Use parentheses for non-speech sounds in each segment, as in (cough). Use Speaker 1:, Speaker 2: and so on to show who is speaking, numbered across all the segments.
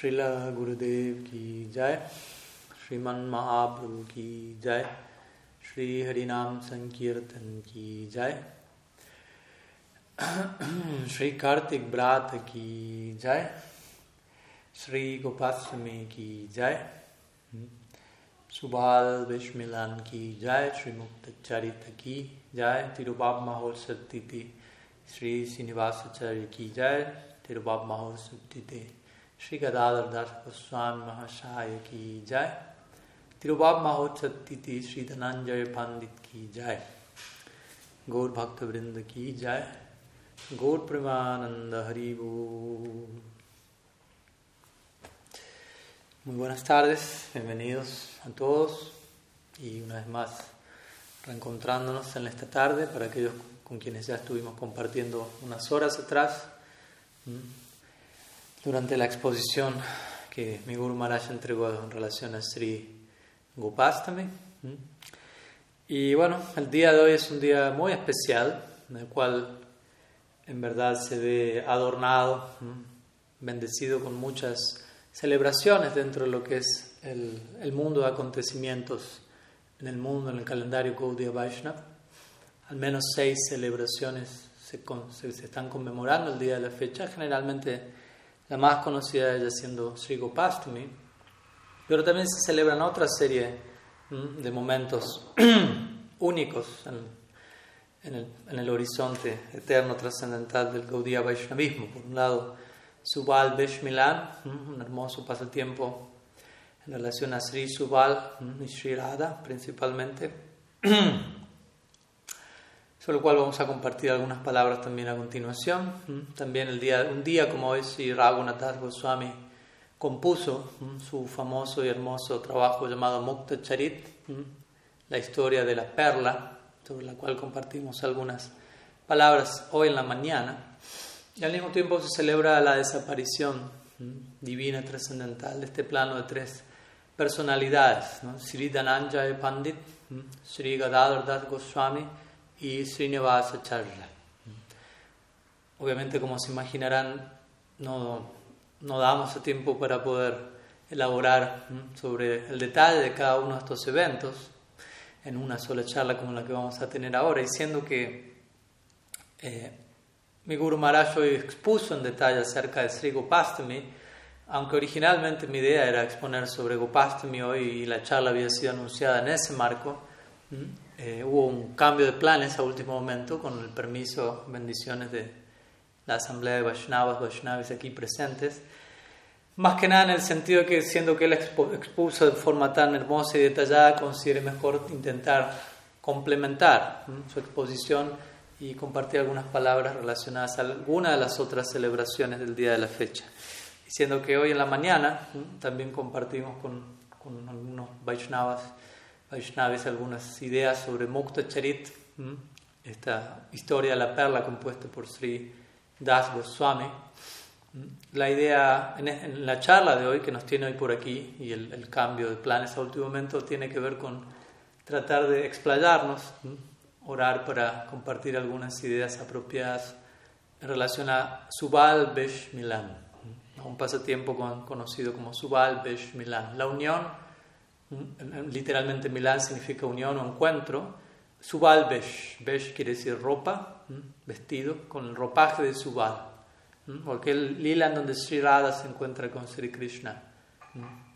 Speaker 1: श्रीला गुरुदेव की जय। श्रीमन महाप्रभु की जय। श्री हरिनाम संकीर्तन की जय। श्री कार्तिक ब्रात की जय। श्री गोपाष्टमी की जय। सुभाल विश्वमिलन की जय। श्री मुक्त चरित की जय। तिरुबाब महोत्सव तिथि श्री श्रीनिवासाचार्य की जय। तिरुबाब महोत्सव तिथि Shri Gadadhar Das Goswami Mahasaya ki jai. Tirubab Mahochattiti Shri Dhananjaya Pandit ki jai. Gaur Bhakta Vrinda ki jai. Gaur Premananda Haribu. Muy buenas tardes, bienvenidos a todos y una vez más reencontrándonos en esta tarde para aquellos con quienes ya estuvimos compartiendo unas horas atrás durante la exposición que mi Guru Maharaj entregó en relación a Sri Gopastami. Y bueno, el día de hoy es un día muy especial, en el cual en verdad se ve adornado, bendecido con muchas celebraciones dentro de lo que es el, el mundo de acontecimientos en el mundo, en el calendario Gaudiya Vaishnava. Al menos seis celebraciones se, se, se están conmemorando el día de la fecha, generalmente la más conocida ella siendo Sri Gopastami, pero también se celebran otra serie de momentos (clears throat) únicos en, el, horizonte eterno trascendental del Gaudiya Vaishnavismo. Por un lado, Subal Besh Milan, un hermoso pasatiempo en relación a Sri Subal y Sri Radha principalmente (clears throat) sobre el cual vamos a compartir algunas palabras también a continuación. También el día, un día como hoy, si Raghunath Goswami compuso su famoso y hermoso trabajo llamado Mukta Charit, la historia de la perla, sobre la cual compartimos algunas palabras hoy en la mañana. Y al mismo tiempo se celebra la desaparición divina trascendental de este plano de tres personalidades, ¿no? Sri Dhananjaya Pandit, Sri Gadadhar Das Goswami y Srinivasa Charla. Obviamente, como se imaginarán, no, no damos tiempo para poder elaborar sobre el detalle de cada uno de estos eventos en una sola charla como la que vamos a tener ahora, diciendo que eh, mi Guru Maharaj hoy expuso en detalle acerca de Sri Gopastami, aunque originalmente mi idea era exponer sobre Gopastami hoy y la charla había sido anunciada en ese marco, eh, hubo un cambio de planes a último momento con el permiso, bendiciones de la asamblea de Vaishnavas, Vaishnavis aquí presentes. Más que nada en el sentido que siendo que él expuso de forma tan hermosa y detallada, considere mejor intentar complementar su exposición y compartir algunas palabras relacionadas a alguna de las otras celebraciones del día de la fecha. Diciendo que hoy en la mañana también compartimos con, con algunos Vaishnavas Vaishnavis algunas ideas sobre Mukta Charit, esta historia de la perla compuesta por Sri Das Goswami. La idea en la charla de hoy que nos tiene hoy por aquí y el, el cambio de planes a último momento tiene que ver con tratar de explayarnos, orar para compartir algunas ideas apropiadas en relación a Subal Besh Milan, un pasatiempo conocido como Subal Besh Milan, la unión literalmente Milán significa unión o encuentro. Subal Besh, Besh quiere decir ropa, vestido, con el ropaje de Subal. Porque el lila en donde Sri Radha se encuentra con Sri Krishna,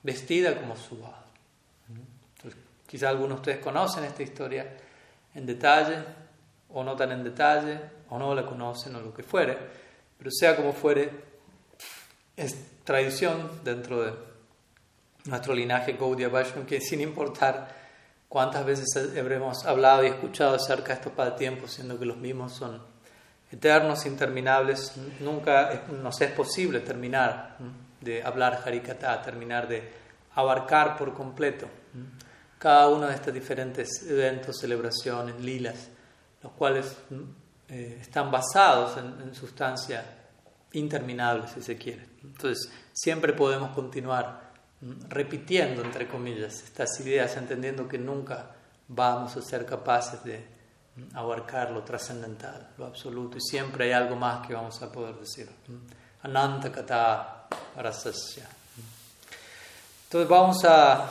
Speaker 1: vestida como Subal. quizá algunos de ustedes conocen esta historia en detalle, o no tan en detalle, o no la conocen, o lo que fuere, pero sea como fuere, es tradición dentro de nuestro linaje Gaudiya Vaishnava, que sin importar cuántas veces habremos hablado y escuchado acerca de estos pasatiempos, siendo que los mismos son eternos, interminables, nunca nos es posible terminar de hablar Harikata, terminar de abarcar por completo cada uno de estos diferentes eventos, celebraciones, lilas, los cuales eh, están basados en, en sustancia interminable, si se quiere. Entonces, siempre podemos continuar repitiendo, entre comillas, estas ideas, entendiendo que nunca vamos a ser capaces de abarcar lo trascendental, lo absoluto, y siempre hay algo más que vamos a poder decir. Ananta kata rasasya. Entonces vamos a,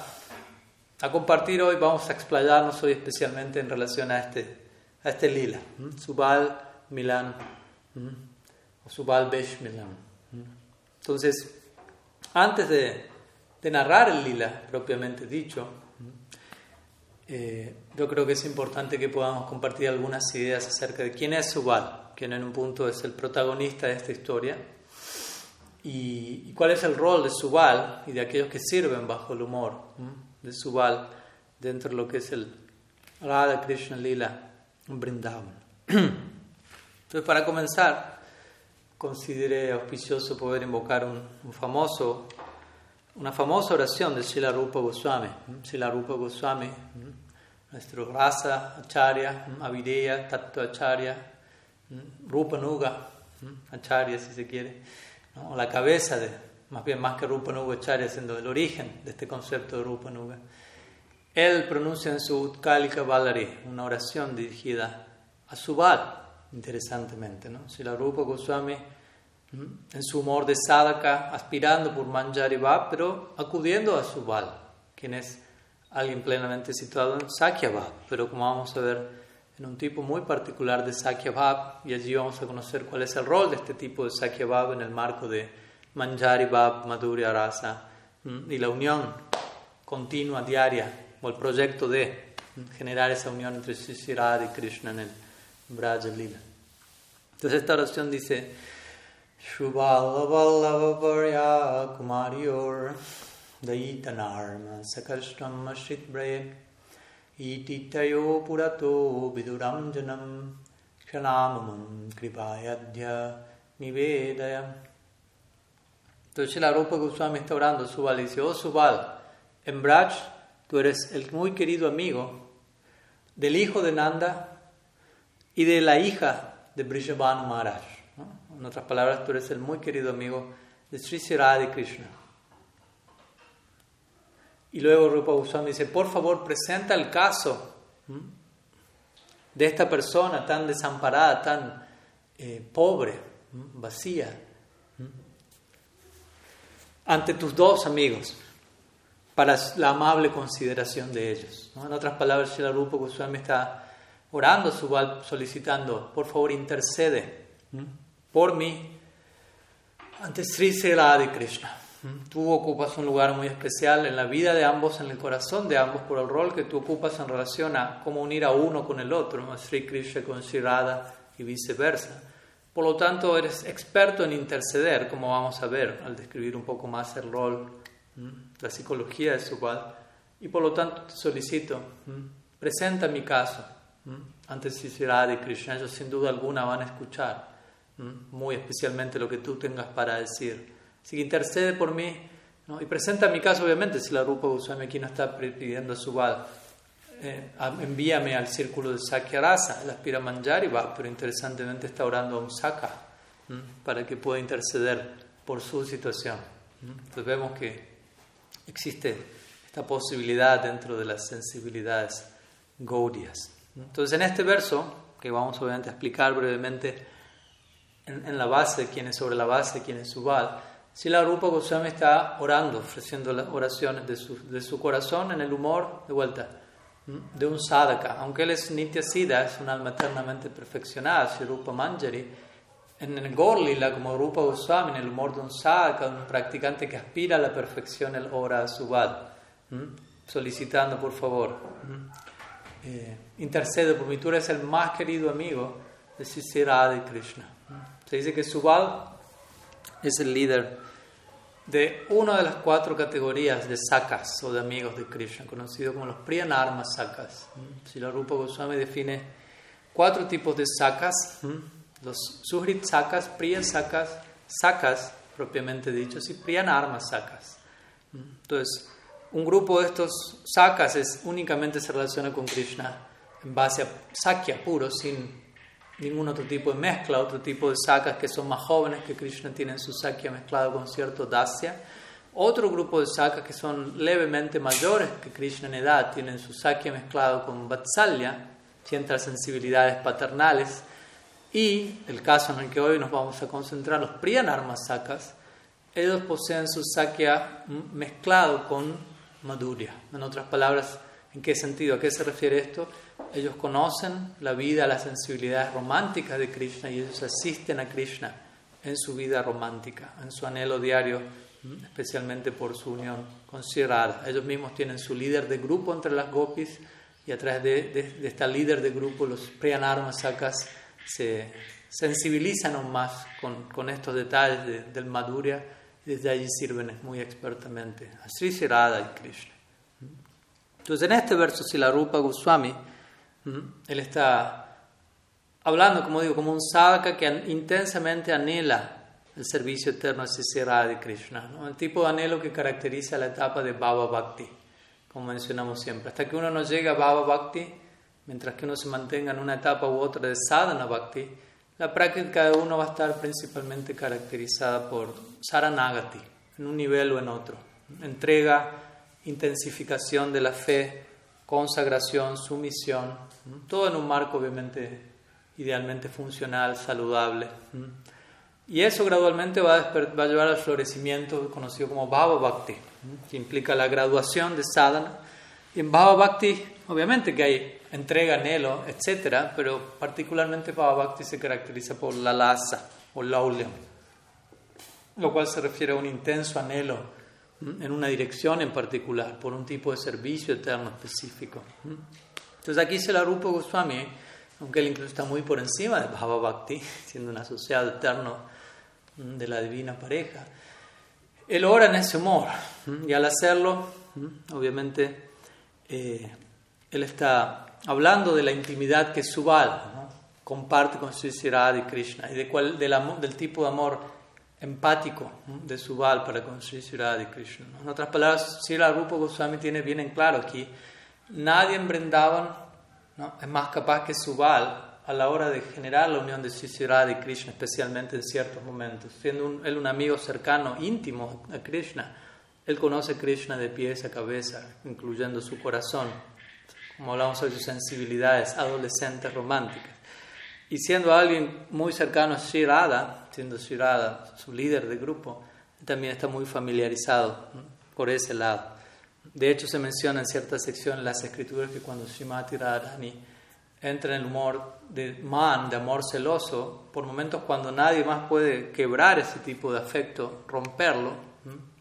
Speaker 1: a, compartir hoy, vamos a explayarnos hoy especialmente en relación a este, a este lila, Subal Milan, o Subal Besh Milan. Entonces, antes de, de narrar el lila propiamente dicho, eh, yo creo que es importante que podamos compartir algunas ideas acerca de quién es Subal, quien en un punto es el protagonista de esta historia y, cuál es el rol de Subal y de aquellos que sirven bajo el humor de Subal dentro de lo que es el Radha Krishna Lila Brindavan. (clears throat) Entonces, para comenzar, consideré auspicioso poder invocar un, famoso, una famosa oración de Srila Rupa Goswami. Srila Rupa Goswami, nuestro Rasa Acharya, Avideya, Tattva Acharya, Rupa Nuga, Acharya si se quiere o la cabeza de, más bien más que Rupa Nuga Acharya, siendo el origen de este concepto de Rupa Nuga. Él pronuncia en su Utkalika Valari una oración dirigida a Subal, interesantemente. ¿no? Si la Rupa Goswami, en su humor de sadhaka, aspirando por Manjari Bhav, pero acudiendo a Subal, quien es alguien plenamente situado en Sakya pero como vamos a ver en un tipo muy particular de Sakya y allí vamos a conocer cuál es el rol de este tipo de Sakya en el marco de Manjari Bhav, Madhurya Rasa y la unión continua, diaria, o el proyecto de generar esa unión entre Sisirad y Krishna en el Braja Lila. Entonces esta oración dice Shubhala Vallava Varya Kumariyor Daitanarma Sakashtam Ashit Ititayo purato viduram janam kshanamam kripayadhya nivedaya. Entonces la Rupa Goswami está orando, Subal dice, oh Subal, en Braj tú eres el muy querido amigo del hijo de Nanda y de la hija de Brishabhanu Maharaj. En otras palabras, tú eres el muy querido amigo de Sri Siradi Krishna. Y luego Rupa Goswami dice, por favor, presenta el caso de esta persona tan desamparada, tan eh, pobre, vacía, ante tus dos amigos, para la amable consideración de ellos. En otras palabras, Shila Rupa Goswami está orando, solicitando, por favor, intercede por mí ante Sri de Krishna. Tú ocupas un lugar muy especial en la vida de ambos, en el corazón de ambos, por el rol que tú ocupas en relación a cómo unir a uno con el otro, a Sri Krishna con Sri Radha y viceversa. Por lo tanto, eres experto en interceder, como vamos a ver al describir un poco más el rol, la psicología de su cual. Y por lo tanto, te solicito, presenta mi caso ante Sri Radha y Krishna. Ellos sin duda alguna van a escuchar muy especialmente lo que tú tengas para decir. Así que intercede por mí y presenta mi caso, obviamente, si la Rupa Goswami aquí no está pidiendo su eh, envíame al círculo de Sakya Rasa, él aspira a Manjari va, pero interesantemente está orando a un para que pueda interceder por su situación. Entonces vemos que existe esta posibilidad dentro de las sensibilidades gaudias. Entonces en este verso, que vamos obviamente a explicar brevemente en, la base, quién es sobre la base, quién es Subal, si la Rupa Goswami está orando, ofreciendo las oraciones de su, de su corazón en el humor, de vuelta, de un sadhaka, aunque él es Nitya Siddha, es un alma eternamente perfeccionada, si Rupa Manjari, en el Gorlila, como Rupa Goswami, en el humor de un sadhaka, un practicante que aspira a la perfección, él ora a su solicitando por favor, eh, intercede por mí, tú eres el más querido amigo de Sisira de Krishna. Se dice que Subal es el líder de una de las cuatro categorías de sakas o de amigos de Krishna, conocido como los Priyanarma sakas. Si la Rupa Goswami define cuatro tipos de sakas, los Suhrit sakas, Priya sakas, sakas propiamente dichos y Priyanarma sakas. Entonces, un grupo de estos sakas es, únicamente se relaciona con Krishna en base a sakya puro, sin ningún otro tipo de mezcla, otro tipo de sakas que son más jóvenes que Krishna tienen su sakya mezclado con cierto dasya. Otro grupo de sakas que son levemente mayores que Krishna en edad tienen su sakya mezclado con vatsalya, ciertas sensibilidades paternales. Y el caso en el que hoy nos vamos a concentrar, los priyanarma sakas, ellos poseen su sakya mezclado con madhurya. En otras palabras, ¿en qué sentido? ¿A qué se refiere esto? Ellos conocen la vida, las sensibilidades románticas de Krishna y ellos asisten a Krishna en su vida romántica, en su anhelo diario, especialmente por su unión con Sri Ellos mismos tienen su líder de grupo entre las gopis y a través de, de, líder de grupo, los Priyanarmasakas se sensibilizan aún más con, estos detalles del Madhurya y desde allí sirven muy expertamente a Sri y Krishna. Entonces, en este verso, si la Rupa Goswami, él está hablando, como digo, como un sadhaka que intensamente anhela el servicio eterno a y Krishna, el tipo de anhelo que caracteriza la etapa de Baba Bhakti, como mencionamos siempre. Hasta que uno no llega a Baba Bhakti, mientras que uno se mantenga en una etapa u otra de Sadhana Bhakti, la práctica de uno va a estar principalmente caracterizada por Saranagati, en un nivel o en otro. Entrega, intensificación de la fe, consagración, sumisión, todo en un marco obviamente idealmente funcional, saludable. Y eso gradualmente va a, va a llevar al florecimiento conocido como Bhava Bhakti, que implica la graduación de sadhana. Y en Bhava Bhakti, obviamente que hay entrega, anhelo, etc., pero particularmente Bhava Bhakti se caracteriza por la lasa o laulyam, lo cual se refiere a un intenso anhelo en una dirección en particular, por un tipo de servicio eterno específico. Entonces aquí se la Rupa Goswami, aunque él incluso está muy por encima de Bhava Bhakti, (laughs) siendo un asociado eterno de la divina pareja, él ora en ese humor y al hacerlo, obviamente, eh, él está hablando de la intimidad que Subal comparte con Sri y Krishna y de cuál, del, del tipo de amor empático de Subal para con Sri y Krishna. En otras palabras, Sri Rupa Goswami tiene bien en claro aquí, nadie en Brindavan ¿no? es más capaz que Subal a la hora de generar la unión de Sri y Krishna, especialmente en ciertos momentos. Siendo él un amigo cercano, íntimo a Krishna, él conoce a Krishna de pies a cabeza, incluyendo su corazón, como hablamos de sus sensibilidades adolescentes románticas. Y siendo alguien muy cercano a Sri siendo Sri su líder de grupo, también está muy familiarizado por ese lado. De hecho, se menciona en cierta sección en las escrituras que cuando Srimati Radharani entra en el humor de man, de amor celoso, por momentos cuando nadie más puede quebrar ese tipo de afecto, romperlo,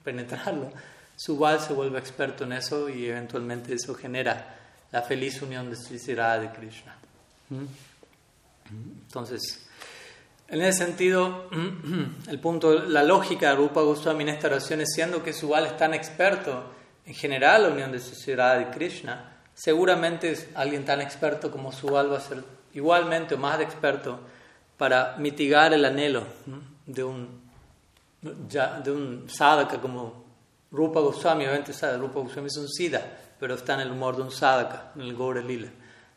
Speaker 1: penetrarlo, su Subal se vuelve experto en eso y eventualmente eso genera la feliz unión de Sri de Krishna. Entonces, en ese sentido, (clears throat) el punto, la lógica de Rupa Goswami en esta oración es siendo que Subal es tan experto en general la unión de Sociedad y Krishna, seguramente alguien tan experto como Subal va a ser igualmente o más experto para mitigar el anhelo de un, de un sadhaka como Rupa Goswami, obviamente Rupa Goswami es un sida, pero está en el humor de un sadhaka, en el Gaura Lila.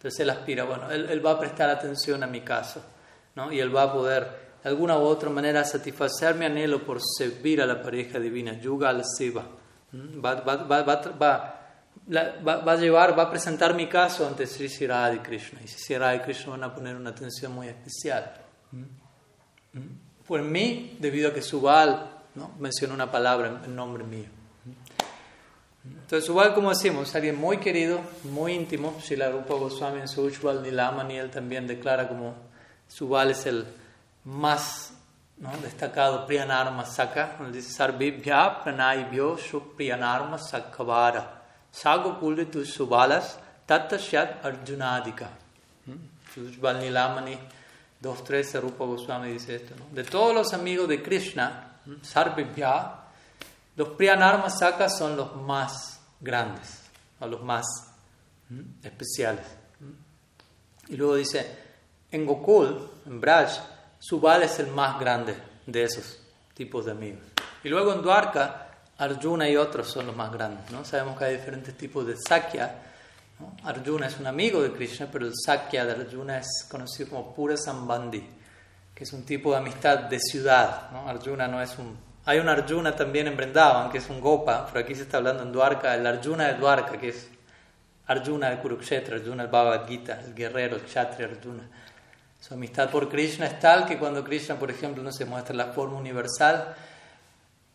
Speaker 1: Entonces él aspira, bueno, él, va a prestar atención a mi caso y él va a poder de alguna u otra manera satisfacer mi anhelo por servir a la pareja divina, Yuga al Siva. Va, va, va, va, a llevar, va a presentar mi caso ante Sri Sri Krishna. Y Sri Radha y Krishna van a poner una atención muy especial. Por mí, debido a que Subal ¿no? menciona una palabra en nombre mío. Entonces, Subal, como decimos, alguien muy querido, muy íntimo. Si la Rupa Goswami en su Ujjval Nilamani, él también declara como Subal es el más destacado Priyanarma Saka, donde dice Sarvibhya Pranaibhyo Priyanarma Sakavara Sago Pulitu Subalas Tatashyat Arjunadika. Subal Nilamani 2.13 Rupa Goswami dice esto. De todos los amigos de Krishna, Sarvibhya, los Priyanarma Saka son los más grandes, o los más especiales. Y luego dice, en Gokul, en Braj, Subal es el más grande de esos tipos de amigos. Y luego en Dwarka, Arjuna y otros son los más grandes. ¿no? Sabemos que hay diferentes tipos de Sakya. Arjuna es un amigo de Krishna, pero el Sakya de Arjuna es conocido como Pura Sambandhi, que es un tipo de amistad de ciudad. ¿no? Arjuna no es un... Hay un Arjuna también en Vrindavan, que es un Gopa, pero aquí se está hablando en Dwarka, el Arjuna de Dwarka, que es Arjuna de Kurukshetra, Arjuna el Bhagavad Gita, el guerrero, el Kshatriya Arjuna. Su amistad por Krishna es tal que cuando Krishna, por ejemplo, no se muestra la forma universal,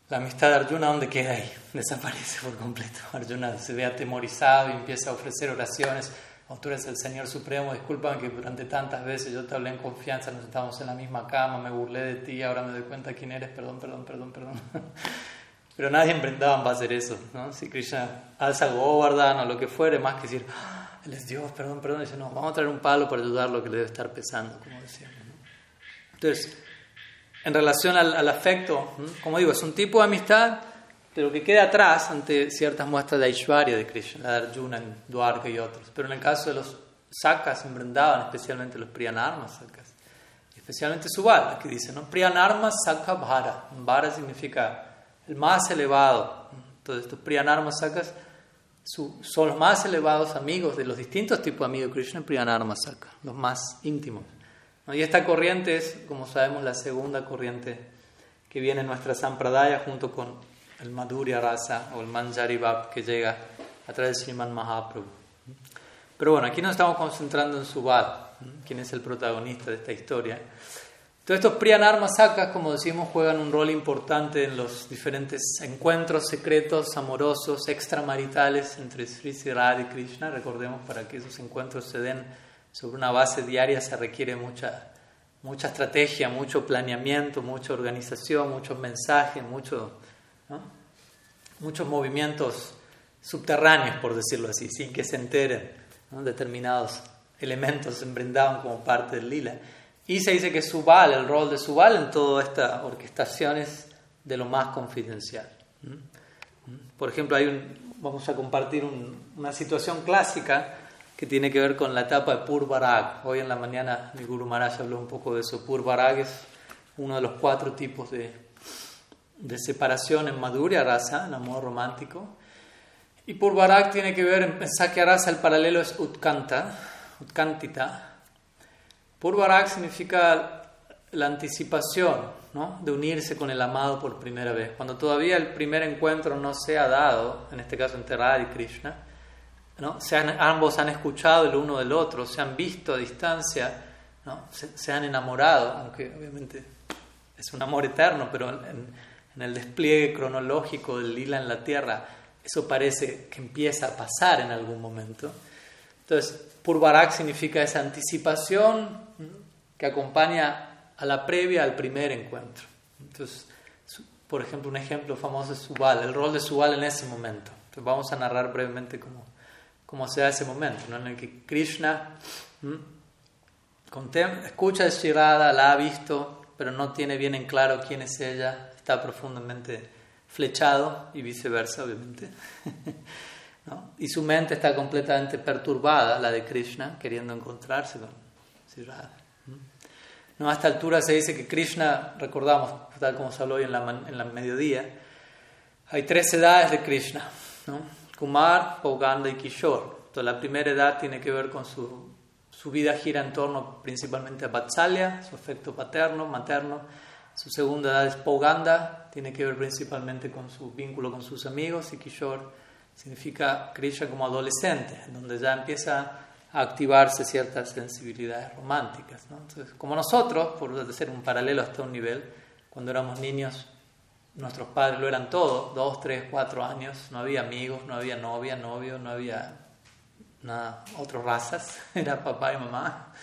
Speaker 1: la amistad de Arjuna, ¿dónde queda ahí? (laughs) Desaparece por completo. Arjuna se ve atemorizado y empieza a ofrecer oraciones. Oh, tú eres el Señor Supremo, discúlpame que durante tantas veces yo te hablé en confianza, nos estamos en la misma cama, me burlé de ti, ahora me doy cuenta quién eres, perdón, perdón, perdón, perdón. (laughs) Pero nadie en Brindavan va a hacer eso, ¿no? Si Krishna alza Govardhan o lo que fuere, más que decir, ah, Él es Dios, perdón, perdón, dice, no, vamos a traer un palo para ayudar lo que le debe estar pesando, como decíamos. Entonces, en relación al, afecto, como digo, es un tipo de amistad, pero que queda atrás ante ciertas muestras de Aishwarya de Krishna, la de Arjuna Dwarka y otros. Pero en el caso de los sakas en Vrindavan, especialmente los Priyanarmas sakas, especialmente Subal, que dice, ¿no? Priyanarmas Saka Bhara. Bhara significa el más elevado. Entonces, estos Priyanarmas sakas son los más elevados amigos de los distintos tipos de amigos de Krishna, Priyanarmas Saka, los más íntimos. Y esta corriente es, como sabemos, la segunda corriente que viene en nuestra Sampradaya junto con el Madhurya Rasa o el Manjari Bhav que llega a través de Sriman Mahaprabhu. Pero bueno, aquí nos estamos concentrando en Subal, quien es el protagonista de esta historia. Todos estos Priyanarma Sakas, como decimos, juegan un rol importante en los diferentes encuentros secretos, amorosos, extramaritales entre Sri Radha y Krishna. Recordemos, para que esos encuentros se den sobre una base diaria se requiere mucha, mucha estrategia, mucho planeamiento, mucha organización, muchos mensajes, mucho, muchos movimientos subterráneos, por decirlo así, sin que se enteren determinados elementos en como parte del lila. Y se dice que Subal, el rol de Subal en toda esta orquestación es de lo más confidencial. Por ejemplo, hay un, vamos a compartir una situación clásica que tiene que ver con la etapa de Purvarag. Hoy en la mañana mi Guru Maharaj habló un poco de eso. Purvarag es uno de los cuatro tipos de, de separación en Madhurya Rasa, en amor romántico. Y Purvarag tiene que ver, en Sakya Rasa el paralelo es Utkanta, Utkantita. Purvarag significa la anticipación ¿no? de unirse con el amado por primera vez. Cuando todavía el primer encuentro no se ha dado, en este caso entre Radha y Krishna, se ambos han escuchado el uno del otro, se han visto a distancia, ¿no? se, han enamorado, aunque obviamente es un amor eterno, pero en, el despliegue cronológico del lila en la tierra, eso parece que empieza a pasar en algún momento. Entonces, Purvarak significa esa anticipación que acompaña a la previa al primer encuentro. Entonces, por ejemplo, un ejemplo famoso es Subal, el rol de Subal en ese momento. Entonces, vamos a narrar brevemente cómo, como sea ese momento, ¿no? en el que Krishna escucha de Shirada, la ha visto, pero no tiene bien en claro quién es ella, está profundamente flechado y viceversa, obviamente. (laughs) Y su mente está completamente perturbada, la de Krishna, queriendo encontrarse con Shirada. ¿No? A esta altura se dice que Krishna, recordamos, tal como se habló hoy en la, en la mediodía, hay tres edades de Krishna. ¿no? Kumar, Poganda y Kishore. Entonces, la primera edad tiene que ver con su, su vida gira en torno principalmente a Vatsalya, su afecto paterno, materno. Su segunda edad es Poganda, tiene que ver principalmente con su vínculo con sus amigos. Y Kishore significa Krishna como adolescente, donde ya empieza a activarse ciertas sensibilidades románticas. Entonces, como nosotros, por hacer un paralelo hasta un nivel, cuando éramos niños nuestros padres lo eran todos, dos, tres, cuatro años, no había amigos, no había novia, novio, no había nada, otras razas, (laughs) era papá y mamá.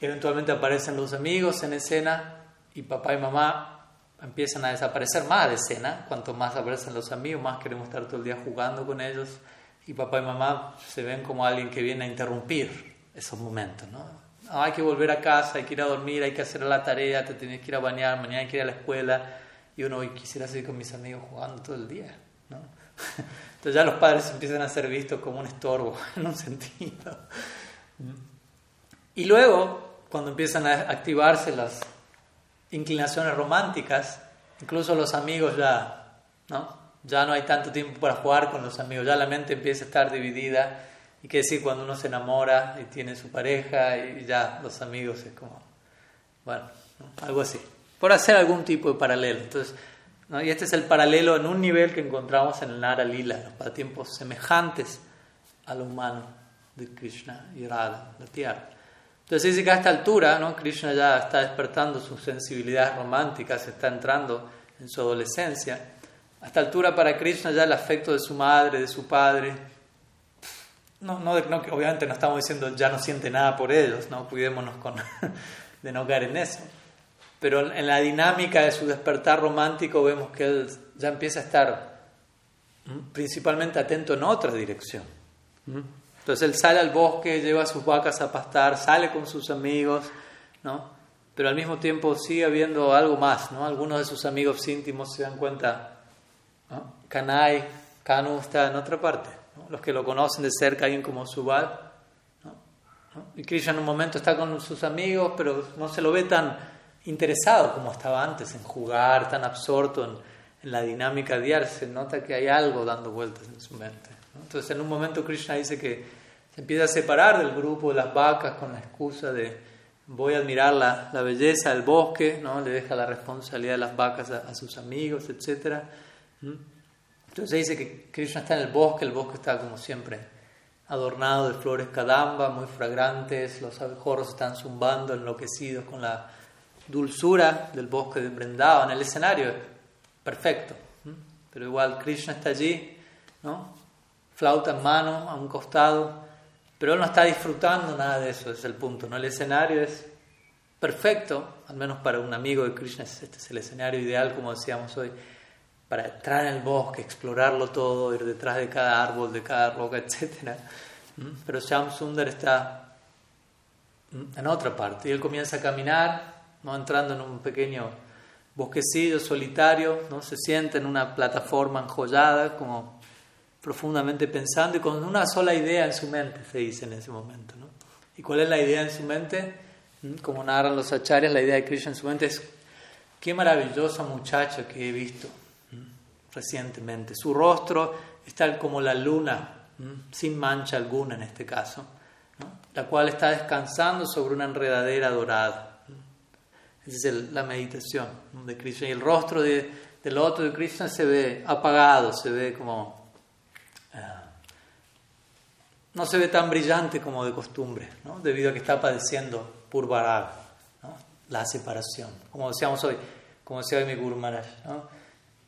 Speaker 1: Eventualmente aparecen los amigos en escena y papá y mamá empiezan a desaparecer más de escena, cuanto más aparecen los amigos, más queremos estar todo el día jugando con ellos y papá y mamá se ven como alguien que viene a interrumpir esos momentos, ¿no? hay que volver a casa, hay que ir a dormir, hay que hacer la tarea, te tienes que ir a bañar, mañana hay que ir a la escuela y uno hoy quisiera seguir con mis amigos jugando todo el día. ¿no? (laughs) Entonces ya los padres empiezan a ser vistos como un estorbo (laughs) en un sentido. Y luego, cuando empiezan a activarse las inclinaciones románticas, incluso los amigos ya, ¿no? Ya no hay tanto tiempo para jugar con los amigos, ya la mente empieza a estar dividida. Y qué decir cuando uno se enamora y tiene su pareja y ya los amigos es como, bueno, algo así por hacer algún tipo de paralelo. Entonces, Y este es el paralelo en un nivel que encontramos en el Nara Lila, los pasatiempos semejantes a lo humano de Krishna y Radha, la tierra. Entonces dice que a esta altura ¿no? Krishna ya está despertando sus sensibilidades románticas, está entrando en su adolescencia. A esta altura para Krishna ya el afecto de su madre, de su padre, no, no, obviamente no estamos diciendo ya no siente nada por ellos, no cuidémonos con, (laughs) de no caer en eso. Pero en la dinámica de su despertar romántico vemos que él ya empieza a estar principalmente atento en otra dirección. Entonces él sale al bosque, lleva a sus vacas a pastar, sale con sus amigos, ¿no? pero al mismo tiempo sigue habiendo algo más. ¿no? Algunos de sus amigos íntimos se dan cuenta, ¿no? Kanai, Kanu está en otra parte. Los que lo conocen de cerca, alguien como Subal. Y Krishna en un momento está con sus amigos, pero no se lo ve tan interesado como estaba antes en jugar, tan absorto en, la dinámica diaria. Se nota que hay algo dando vueltas en su mente. Entonces en un momento Krishna dice que se empieza a separar del grupo de las vacas con la excusa de voy a admirar la, la belleza del bosque, ¿no? le deja la responsabilidad de las vacas a, sus amigos, etc. Entonces dice que Krishna está en el bosque, el bosque está como siempre adornado de flores kadamba, muy fragrantes, los abejorros están zumbando, enloquecidos con la dulzura del bosque de en el escenario es perfecto, pero igual Krishna está allí, ¿no? Flauta en mano, a un costado, pero él no está disfrutando nada de eso, es el punto. ¿no? El escenario es perfecto, al menos para un amigo de Krishna, este es el escenario ideal, como decíamos hoy, para entrar en el bosque, explorarlo todo, ir detrás de cada árbol, de cada roca, (laughs) etc. ¿Mm? Pero Shyam Sundar está en otra parte y él comienza a caminar, ¿no? entrando en un pequeño bosquecillo solitario, ¿no? se siente en una plataforma enjollada, como profundamente pensando y con una sola idea en su mente, se dice en ese momento. ¿no? ¿Y cuál es la idea en su mente? ¿Mm? Como narran los acharyas, la idea de Krishna en su mente es, qué maravillosa muchacha que he visto recientemente. Su rostro está como la luna, sin mancha alguna en este caso, la cual está descansando sobre una enredadera dorada. Esa es la meditación de Krishna. Y el rostro de, del otro de Krishna se ve apagado, se ve como no se ve tan brillante como de costumbre, ¿no? debido a que está padeciendo Purvarag, la separación. Como decíamos hoy, como decía hoy mi Guru Maharaj.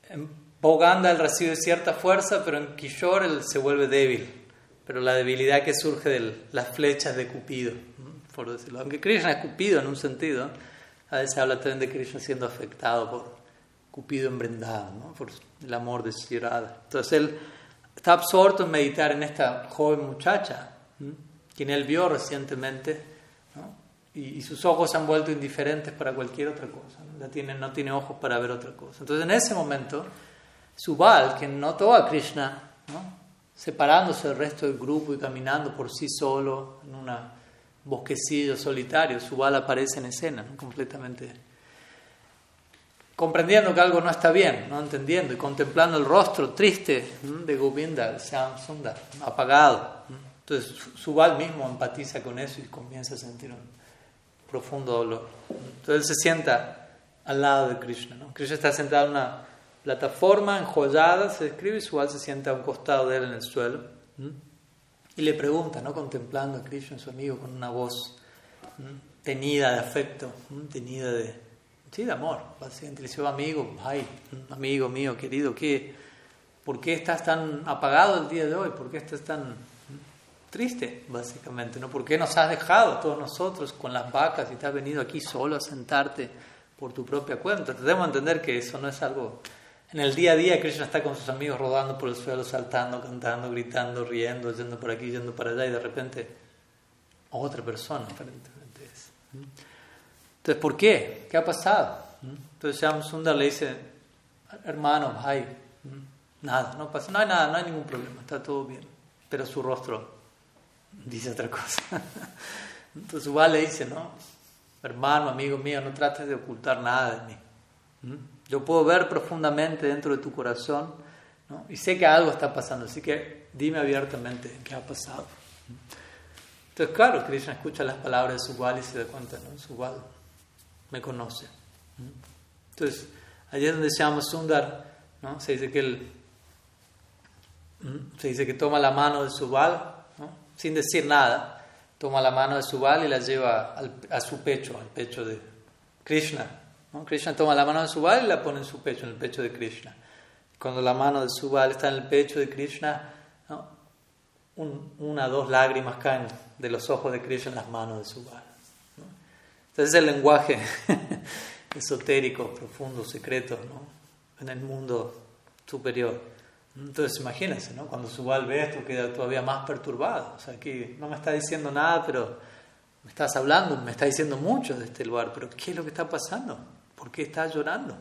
Speaker 1: En Boganda él recibe cierta fuerza, pero en Kishore él se vuelve débil. Pero la debilidad que surge de las flechas de Cupido, por decirlo. Aunque Krishna es Cupido en un sentido, a veces habla también de Krishna siendo afectado por Cupido embrendado, por el amor de Shirada. Entonces él está absorto en meditar en esta joven muchacha, quien él vio recientemente, y, sus ojos se han vuelto indiferentes para cualquier otra cosa, ¿no? tiene, no tiene ojos para ver otra cosa. Entonces en ese momento, Subal, quien notó a Krishna, separándose del resto del grupo y caminando por sí solo en un bosquecillo solitario, Subal aparece en escena, completamente comprendiendo que algo no está bien, no entendiendo y contemplando el rostro triste de Govinda, Shyam Sundar, apagado. Entonces Subal mismo empatiza con eso y comienza a sentir un profundo dolor. Entonces él se sienta al lado de Krishna. Krishna está sentado en una plataforma enjollada, se describe, y Subal se sienta a un costado de él en el suelo. Y le pregunta, ¿no? contemplando a Krishna, su amigo, con una voz tenida de afecto, tenida de, Sí, de amor. Básicamente le dice, amigo, ay, amigo mío, querido, ¿qué, ¿por qué estás tan apagado el día de hoy? ¿Por qué estás tan triste, básicamente? ¿no? ¿Por qué nos has dejado todos nosotros con las vacas y te has venido aquí solo a sentarte por tu propia cuenta? Debemos entender que eso no es algo... En el día a día Krishna está con sus amigos rodando por el suelo, saltando, cantando, gritando, riendo, yendo por aquí, yendo para allá y de repente otra persona aparentemente es. Entonces, ¿por qué? ¿Qué ha pasado? Entonces Shyam Sundar le dice, hermano, ay, nada, no pasa, no hay nada, no hay ningún problema, está todo bien. Pero su rostro dice otra cosa. (laughs) Entonces Subal le dice, no, hermano, amigo mío, no trates de ocultar nada de mí. Yo puedo ver profundamente dentro de tu corazón ¿no? y sé que algo está pasando, así que dime abiertamente qué ha pasado. Entonces, claro, Krishna escucha las palabras de Subal y se da cuenta, ¿no? Me conoce. Entonces, allí es donde se llama Sundar, ¿no? se dice que él se dice que toma la mano de Subal, ¿no? sin decir nada, toma la mano de Subal y la lleva a su pecho, al pecho de Krishna. ¿no? Krishna toma la mano de Subal y la pone en su pecho, en el pecho de Krishna. cuando la mano de Subal está en el pecho de Krishna, una o dos lágrimas caen de los ojos de Krishna en las manos de Subal. Entonces es el lenguaje (laughs) esotérico, profundo, secreto, en el mundo superior. Entonces imagínense, ¿no? cuando Subal ve esto queda todavía más perturbado. O sea, aquí no me está diciendo nada, pero me estás hablando, me está diciendo mucho de este lugar, pero ¿qué es lo que está pasando? ¿Por qué estás llorando?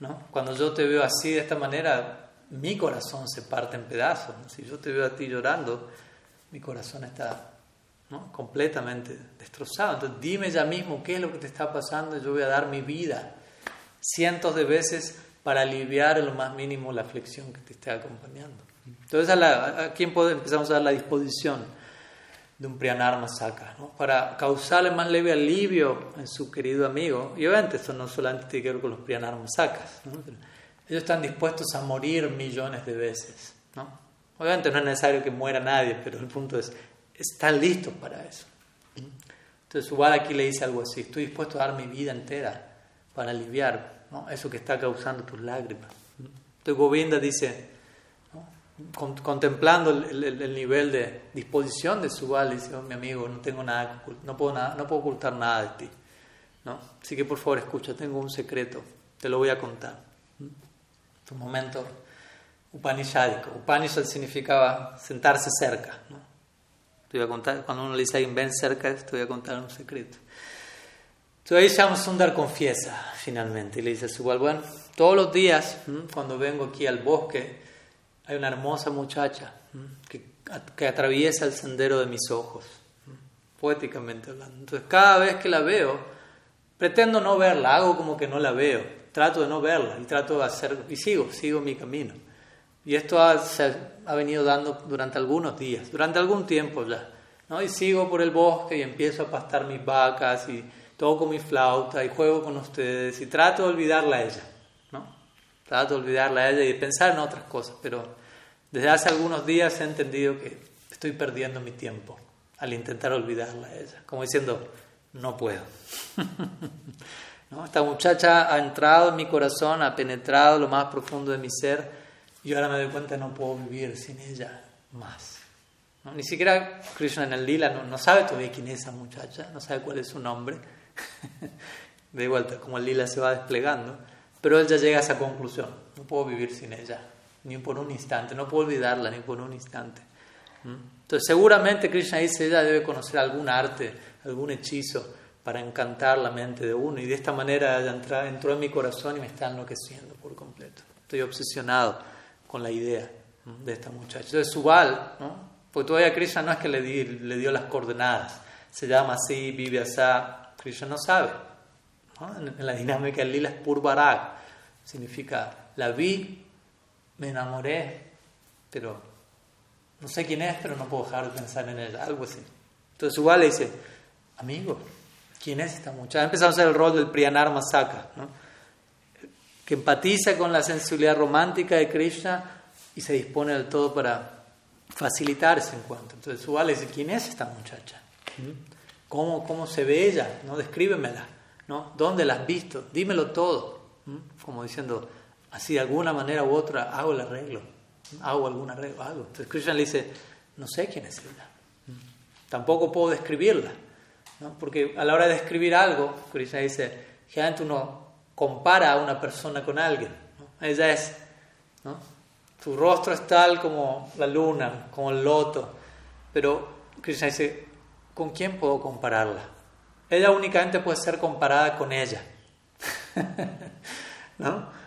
Speaker 1: ¿No? Cuando yo te veo así, de esta manera, mi corazón se parte en pedazos. Si yo te veo a ti llorando, mi corazón está completamente destrozado. Entonces dime ya mismo qué es lo que te está pasando y yo voy a dar mi vida cientos de veces para aliviar en lo más mínimo la aflicción que te esté acompañando. Entonces aquí empezamos a dar la disposición de un Priyanarma Saka, ¿no? para causarle más leve alivio en su querido amigo. Y obviamente esto no solamente tiene que ver con los Priyanarma Sakas. Ellos están dispuestos a morir millones de veces. ¿no? Obviamente no es necesario que muera nadie, pero el punto es, están listos para eso. Entonces Ubal aquí le dice algo así, estoy dispuesto a dar mi vida entera para aliviar eso que está causando tus lágrimas. Entonces Govinda dice, contemplando el, nivel de disposición de Subal, dice, oh, mi amigo, no tengo nada, no puedo, no puedo ocultar nada de ti. ¿no? Así que por favor escucha, tengo un secreto, te lo voy a contar. Un momento upanishadico. Upanishad significaba sentarse cerca. ¿no? Te voy a contar, cuando uno le dice a alguien, ven cerca, te voy a contar un secreto. Entonces ahí Sundar confiesa finalmente y le dice a Subal, bueno, todos los días cuando vengo aquí al bosque hay una hermosa muchacha que, que atraviesa el sendero de mis ojos, poéticamente hablando. Entonces cada vez que la veo, pretendo no verla, hago como que no la veo, trato de no verla y trato de hacer, y sigo, sigo mi camino. Y esto ha, se ha venido dando durante algunos días, durante algún tiempo ya. ¿no? Y sigo por el bosque y empiezo a pastar mis vacas y toco mi flauta y juego con ustedes y trato de olvidarla a ella. ¿no? Trato de olvidarla a ella y pensar en otras cosas, pero desde hace algunos días he entendido que estoy perdiendo mi tiempo al intentar olvidarla a ella, como diciendo, no puedo. (laughs) ¿No? Esta muchacha ha entrado en mi corazón, ha penetrado lo más profundo de mi ser y ahora me doy cuenta no puedo vivir sin ella más. Ni siquiera Krishna en el lila no, sabe todavía quién es esa muchacha, no sabe cuál es su nombre. (laughs) de vuelta, como el lila se va desplegando, pero él ya llega a esa conclusión, no puedo vivir sin ella, ni por un instante, no puedo olvidarla ni por un instante. Entonces seguramente Krishna dice, ella debe conocer algún arte, algún hechizo para encantar la mente de uno y de esta manera entró en mi corazón y me está enloqueciendo por completo. Estoy obsesionado con la idea de esta muchacha. Entonces, Subal, ¿no? porque todavía Krishna no es que le, le dio las coordenadas, se llama así, vive así, Krishna no sabe. En, la dinámica del lila es Purvarag, significa la vi, me enamoré, pero no sé quién es, pero no puedo dejar de pensar en ella, algo así. Entonces Subal le dice, amigo, ¿quién es esta muchacha? Empezamos a hacer el rol del Priyanar Masaka. Que empatiza con la sensibilidad romántica de Krishna y se dispone del todo para facilitar ese encuentro. Entonces Subal dice, ¿quién es esta muchacha? ¿Cómo, cómo se ve ella? ¿No? Descríbemela. ¿no? ¿Dónde la has visto? Dímelo todo. Como diciendo, así de alguna manera u otra hago el arreglo. Hago algún arreglo, hago. Entonces Krishna le dice, no sé quién es ella. Tampoco puedo describirla. ¿no? Porque a la hora de describir algo, Krishna dice, uno compara a una persona con alguien. Ella es, su rostro es tal como la luna, como el loto, pero Krishna dice, ¿con quién puedo compararla? Ella únicamente puede ser comparada con ella. (laughs) ¿No?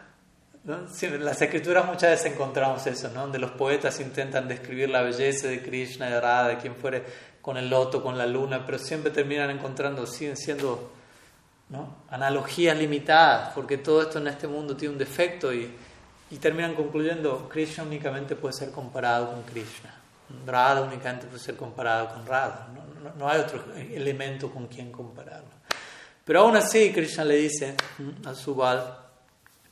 Speaker 1: en las escrituras muchas veces encontramos eso, ¿no? donde los poetas intentan describir la belleza de Krishna, de Radha, de quien fuere, con el loto, con la luna, pero siempre terminan encontrando, siguen siendo ¿no? analogías limitadas, porque todo esto en este mundo tiene un defecto y, y terminan concluyendo, Krishna únicamente puede ser comparado con Krishna, Radha únicamente puede ser comparado con Radha, no, no, hay otro elemento con quien compararlo. Pero aún así Krishna le dice a Subal,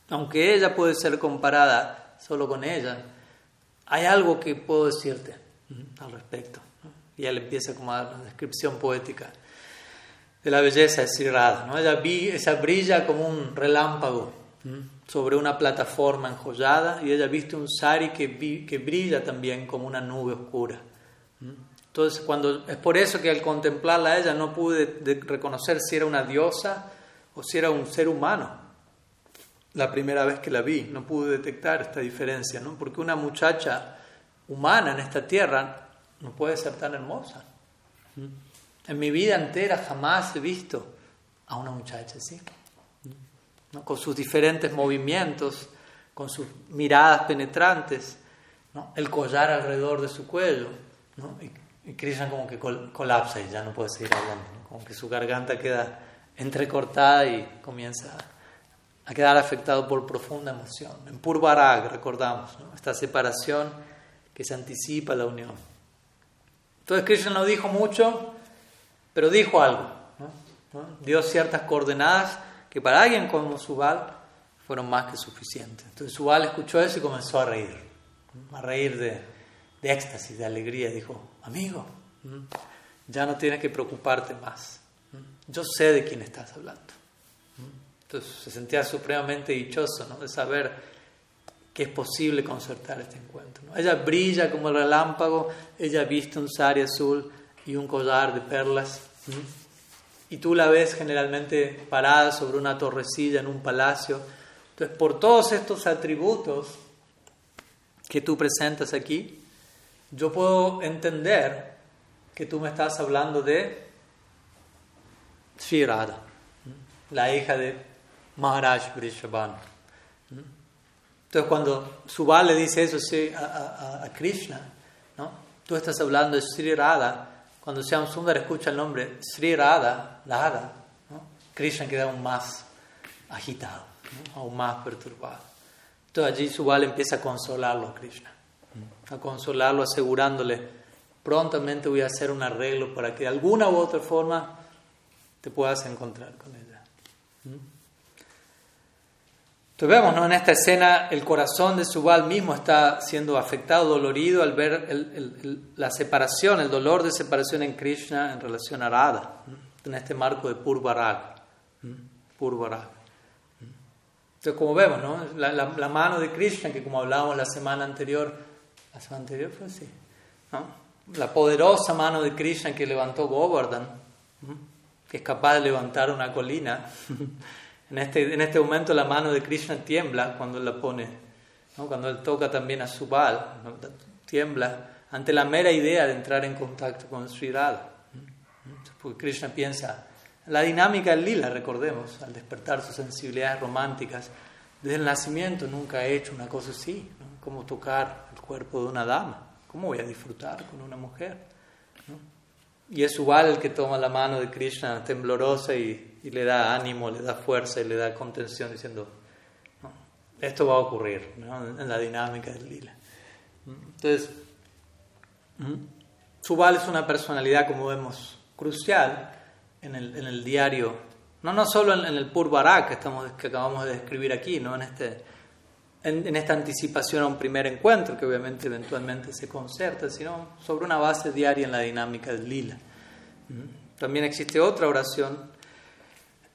Speaker 1: aunque ella puede ser comparada solo con ella, hay algo que puedo decirte al respecto. Y él empieza como a dar una descripción poética de la belleza de. ¿no? Ella, vi, ella brilla como un relámpago sobre una plataforma enjollada y ella viste un sari que, que brilla también como una nube oscura. Entonces, cuando, es por eso que al contemplarla ella no pude reconocer si era una diosa o si era un ser humano. La primera vez que la vi, no pude detectar esta diferencia, ¿no? Porque una muchacha humana en esta tierra no puede ser tan hermosa. En mi vida entera jamás he visto a una muchacha así, ¿no? con sus diferentes movimientos, con sus miradas penetrantes, ¿no? el collar alrededor de su cuello. ¿no? Y, Krishna como que colapsa y ya no puede seguir hablando, como que su garganta queda entrecortada y comienza a quedar afectado por profunda emoción. En Purvarag, recordamos, esta separación que se anticipa la unión. Entonces Krishna no dijo mucho, pero dijo algo. Dio ciertas coordenadas que para alguien como Subal fueron más que suficientes. Entonces Subal escuchó eso y comenzó a reír, a reír de, éxtasis, de alegría. Dijo, amigo, ya no tienes que preocuparte más. Yo sé de quién estás hablando. Entonces se sentía supremamente dichoso de saber que es posible concertar este encuentro. Ella brilla como el relámpago, ella viste un sari azul y un collar de perlas, y tú la ves generalmente parada sobre una torrecilla en un palacio. Entonces, por todos estos atributos que tú presentas aquí, yo puedo entender que tú me estás hablando de Sri la hija de Maharaj Vrishabhan. Entonces, cuando Subal le dice eso a, Krishna, ¿no? tú estás hablando de Sri Radha. Cuando Sean Sundar escucha el nombre Sri Radha, la Hada, Krishna queda aún más agitado, aún más perturbado. Entonces allí Subal empieza a consolarlo a Krishna, a consolarlo asegurándole, prontamente voy a hacer un arreglo para que de alguna u otra forma te puedas encontrar con ella. Entonces vemos, ¿no? En esta escena el corazón de Subal mismo está siendo afectado, dolorido al ver la separación, el dolor de separación en Krishna en relación a Radha, en este marco de Purvarag. Purvarag. Entonces como vemos, ¿no? La, mano de Krishna, que como hablábamos la semana anterior, la semana anterior fue así, ¿no? La poderosa mano de Krishna que levantó Govardhan, que es capaz de levantar una colina. (laughs) En este, en este momento la mano de Krishna tiembla cuando él la pone, cuando él toca también a su bal, tiembla ante la mera idea de entrar en contacto con Sri Radha. Porque Krishna piensa, la dinámica del lila, recordemos, al despertar sus sensibilidades románticas, desde el nacimiento nunca ha hecho una cosa así, como tocar el cuerpo de una dama, ¿cómo voy a disfrutar con una mujer? Y es Subal el que toma la mano de Krishna temblorosa y y le da ánimo, le da fuerza y le da contención diciendo, esto va a ocurrir en la dinámica del lila. Entonces, Subal es una personalidad, como vemos, crucial en el, en el diario, no, no solo en, el Purvarak que, estamos, que acabamos de describir aquí, ¿no? en, este, en, esta anticipación a un primer encuentro, que obviamente eventualmente se concerta, sino sobre una base diaria en la dinámica del lila. También existe otra oración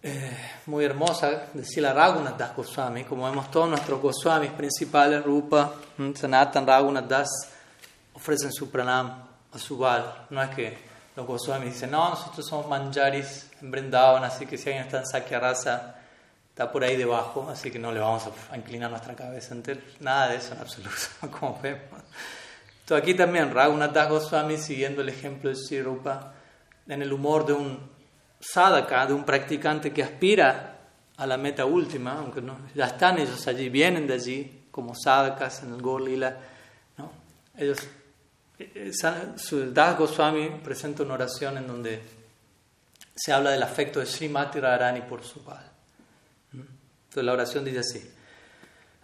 Speaker 1: eh, muy hermosa de Sila Raghunath Das Goswami, como vemos todos nuestros Goswamis principales, Rupa, Sanatan, Raghunath Das, ofrecen su pranam a su bal. No es que los Goswamis dicen, no, nosotros somos manjaris en Brindavan, así que si alguien está en Sakya Rasa, está por ahí debajo, así que no le vamos a inclinar nuestra cabeza ante Nada de eso en absoluto, (laughs) como vemos. Entonces aquí también Raghunath Das Goswami, siguiendo el ejemplo de Sri Rupa, en el humor de un sadhaka, de un practicante que aspira a la meta última, aunque no, ya están ellos allí, vienen de allí como sadhakas en el Gorlila, ¿no? ellos, eh, su Das Goswami presenta una oración en donde se habla del afecto de Srimati Radharani por su padre. Entonces la oración dice así,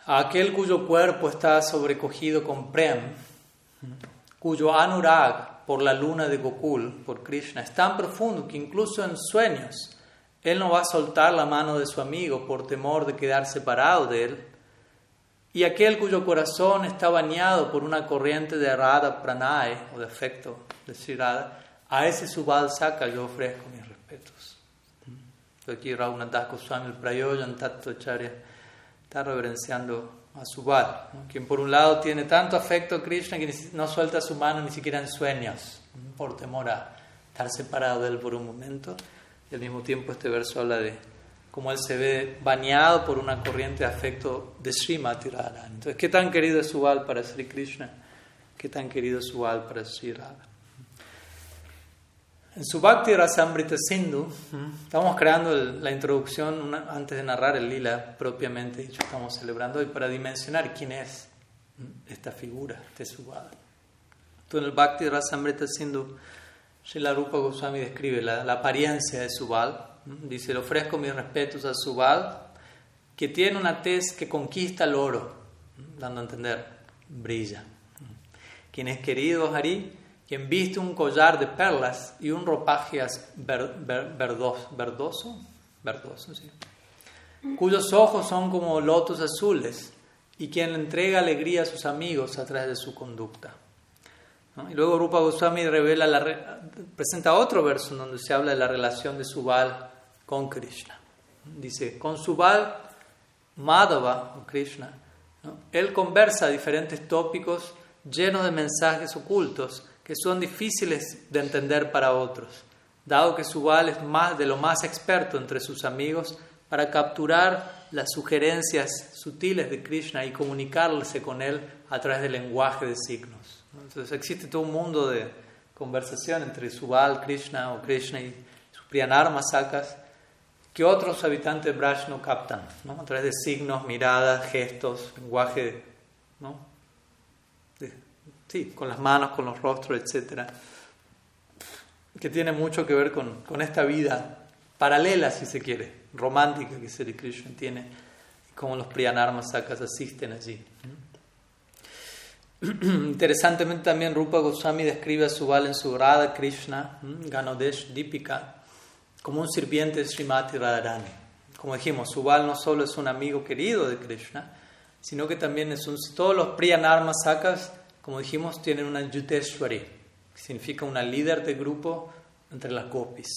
Speaker 1: aquel cuyo cuerpo está sobrecogido con prem, cuyo anurag por la luna de Gokul, por Krishna, es tan profundo que incluso en sueños él no va a soltar la mano de su amigo por temor de quedar separado de él. Y aquel cuyo corazón está bañado por una corriente de Radha Pranay, o de afecto de Sri Radha, a ese Subal Saka yo ofrezco mis respetos. Aquí Raghunath Goswami, el Prayojan Tattvacharya, está reverenciando a Subal, quien por un lado tiene tanto afecto a Krishna que no suelta su mano ni siquiera en sueños, por temor a estar separado de él por un momento. Y al mismo tiempo este verso habla de cómo él se ve bañado por una corriente de afecto de Srimati Radharani. Entonces, ¿qué tan querido es Subal para Sri Krishna? ¿Qué tan querido es Subal para Sri Radha? En su Bhakti Rasamrita Sindhu, estamos creando la introducción antes de narrar el lila propiamente dicho, estamos celebrando hoy para dimensionar quién es esta figura de Subal. Entonces, en el Bhakti Rasamrita Sindhu, Srila Rupa Goswami describe la, apariencia de Subal. Dice: Le ofrezco mis respetos a Subal, que tiene una tez que conquista el oro, dando a entender, brilla. Quien es querido, Hari, quien viste un collar de perlas y un ropaje verdoso, verdoso, cuyos ojos son como lotos azules y quien entrega alegría a sus amigos a través de su conducta. Y luego Rupa Goswami revela la, presenta otro verso donde se habla de la relación de Subal con Krishna. Dice, con Subal, Madhava, o Krishna, él conversa diferentes tópicos llenos de mensajes ocultos que son difíciles de entender para otros, dado que Subal es más de lo más experto entre sus amigos para capturar las sugerencias sutiles de Krishna y comunicarse con él a través del lenguaje de signos. Entonces existe todo un mundo de conversación entre Subal, Krishna o Krishna y sus Masakas que otros habitantes de Braj no captan, a través de signos, miradas, gestos, lenguaje ¿no? Sí, con las manos, con los rostros, etc. Que tiene mucho que ver con, con esta vida paralela, si se quiere, romántica que Sri Krishna tiene, y cómo los Priyanarmasakas asisten allí. (clears throat) Interesantemente también Rupa Goswami describe a Subal en su Radha Krishna, Ganodesh Dipika, como un sirviente de Srimati Radharani. Como dijimos, Subal no solo es un amigo querido de Krishna, sino que también es un, todos los Priyanarmasakas como dijimos, tienen una Yuteshwari, que significa una líder de grupo entre las gopis.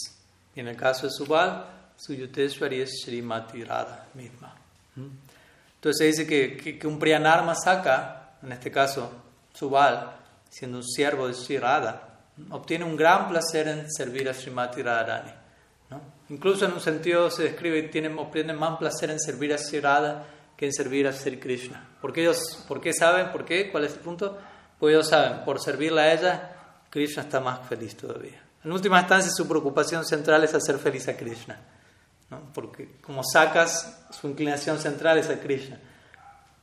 Speaker 1: Y en el caso de Subal, su Yuteshwari es Srimati Radha misma. Entonces se dice que, que, un Priyanar Masaka, en este caso Subal, siendo un siervo de Sri Radha, obtiene un gran placer en servir a Srimati Radharani. ¿no? Incluso en un sentido se describe que tiene, obtiene más placer en servir a Sri Radha que en servir a Sri Krishna. ¿Por qué, ellos, ¿Por qué saben? ¿Por qué? ¿Cuál es el punto? Pues ellos saben, por servirla a ella, Krishna está más feliz todavía. En última instancia, su preocupación central es hacer feliz a Krishna. Porque como sacas, su inclinación central es a Krishna.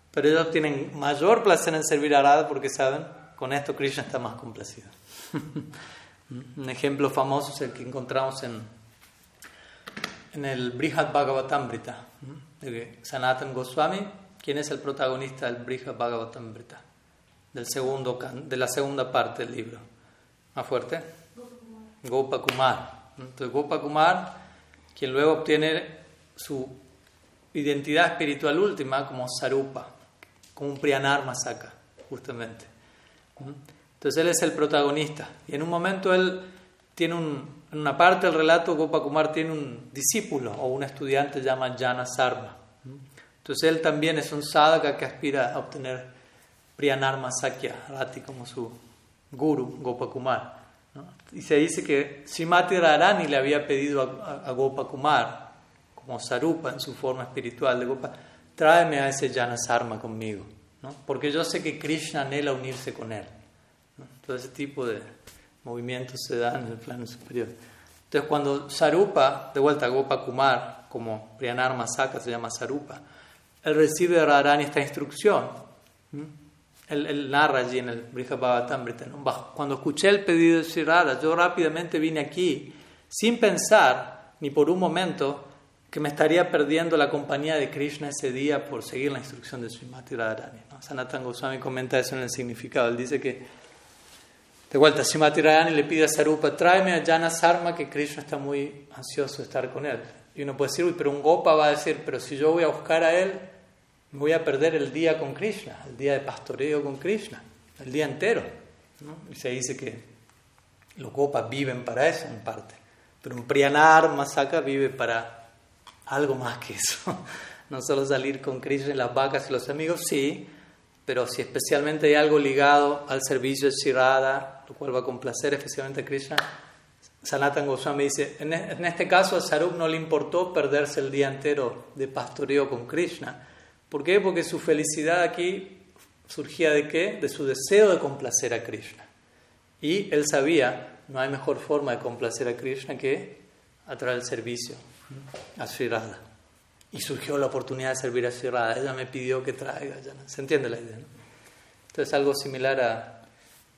Speaker 1: Pero ellos tienen mayor placer en servir a Radha porque saben, con esto Krishna está más complacido. (laughs) Un ejemplo famoso es el que encontramos en, en el Brihad Bhagavatamrita, de Sanatan Goswami, quien es el protagonista del Brihad Bhagavatamrita del segundo, de la segunda parte del libro. Más fuerte. Gopa Kumar. Entonces Gopa Kumar, quien luego obtiene su identidad espiritual última como Sarupa, como un Priyanar Masaka, justamente. Entonces él es el protagonista. Y en un momento él tiene un, en una parte del relato, Gopa Kumar tiene un discípulo o un estudiante llamado Jana Sarma. Entonces él también es un sadhaka que aspira a obtener Priyanarma Sakya Rati como su guru, Gopakumar. ¿no? Y se dice que Srimati Radharani le había pedido a, a, Gopakumar, como Sarupa en su forma espiritual de Gopa, tráeme a ese Janasarma conmigo, ¿no? porque yo sé que Krishna anhela unirse con él. Todo ese tipo de movimientos se dan en el plano superior. Entonces, cuando Sarupa, de vuelta a Gopakumar, como Priyanarma Saka se llama Sarupa, él recibe de Radharani esta instrucción él, narra allí en el Brihavatamrita, cuando escuché el pedido de Sri yo rápidamente vine aquí sin pensar ni por un momento que me estaría perdiendo la compañía de Krishna ese día por seguir la instrucción de Srimati Radharani. ¿no? Sanatan Goswami comenta eso en el significado. Él dice que, de vuelta, Srimati Radharani le pide a Sarupa, tráeme a Jana Sarma, que Krishna está muy ansioso de estar con él. Y uno puede decir, pero un Gopa va a decir, pero si yo voy a buscar a él, voy a perder el día con Krishna, el día de pastoreo con Krishna, el día entero. Se dice que los copas viven para eso en parte, pero un Priyanar Masaka vive para algo más que eso. (laughs) no solo salir con Krishna y las vacas y los amigos, sí, pero si especialmente hay algo ligado al servicio de Shirada, lo cual va a complacer especialmente a Krishna, Sanatan Goswami dice, en este caso a Sarup no le importó perderse el día entero de pastoreo con Krishna. ¿Por qué? Porque su felicidad aquí surgía de qué? De su deseo de complacer a Krishna. Y él sabía, no hay mejor forma de complacer a Krishna que a través del servicio a Sri Y surgió la oportunidad de servir a Sri Ella me pidió que traiga. ¿Se entiende la idea? Entonces algo similar a,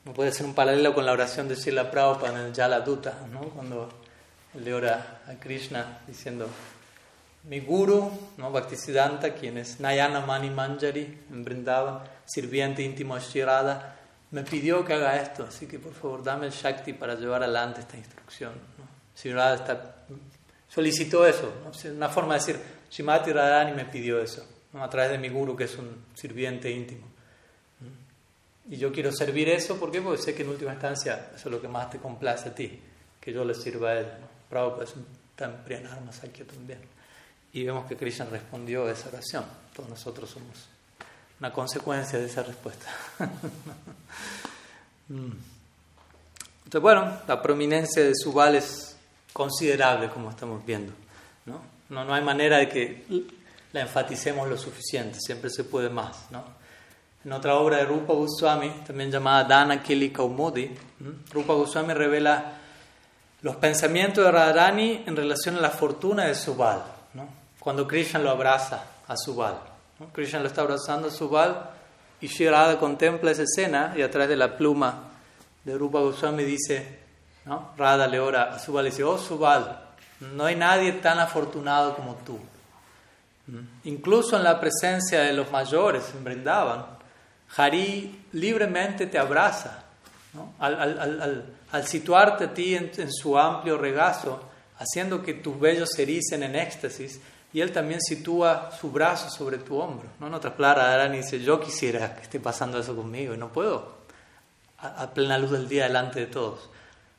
Speaker 1: no puede ser un paralelo con la oración de Srila Prabhupada en el Yala Duta, ¿no? cuando le ora a Krishna diciendo, mi guru, ¿no? Bhaktisiddhanta, quien es Nayana Mani Manjari en Vrindavan, sirviente íntimo de Shirada, me pidió que haga esto, así que por favor dame el Shakti para llevar adelante esta instrucción. ¿no? Shirada está, solicitó eso, una forma de decir, Shimati Radhani me pidió eso, a través de mi guru que es un sirviente íntimo. Y yo quiero servir eso, ¿por qué? Porque sé que en última instancia eso es lo que más te complace a ti, que yo le sirva a él. Prabhupada es un tan priyanarma también. Y vemos que Krishna respondió a esa oración. Todos nosotros somos una consecuencia de esa respuesta. (laughs) Mm. Entonces, bueno, la prominencia de Subal es considerable, como estamos viendo. ¿no? No, no hay manera de que la enfaticemos lo suficiente, siempre se puede más. ¿no? En otra obra de Rupa Goswami, también llamada Dana Kili Kaumudi, Rupa Goswami revela los pensamientos de Radharani en relación a la fortuna de Subal. ¿no? Cuando Krishna lo abraza a Subal. Krishna lo está abrazando a Subal y Shirada contempla esa escena y a través de la pluma de Rupa Goswami dice, ¿no? Radha le ora a Subal y dice, oh Subal, no hay nadie tan afortunado como tú. ¿Mm? Incluso en la presencia de los mayores en Brindavan, Hari libremente te abraza. Al, situarte a ti en, en, su amplio regazo, haciendo que tus vellos se ericen en éxtasis, y él también sitúa su brazo sobre tu hombro. ¿no? En otras palabras, Arani dice, yo quisiera que esté pasando eso conmigo y no puedo a, plena luz del día delante de todos.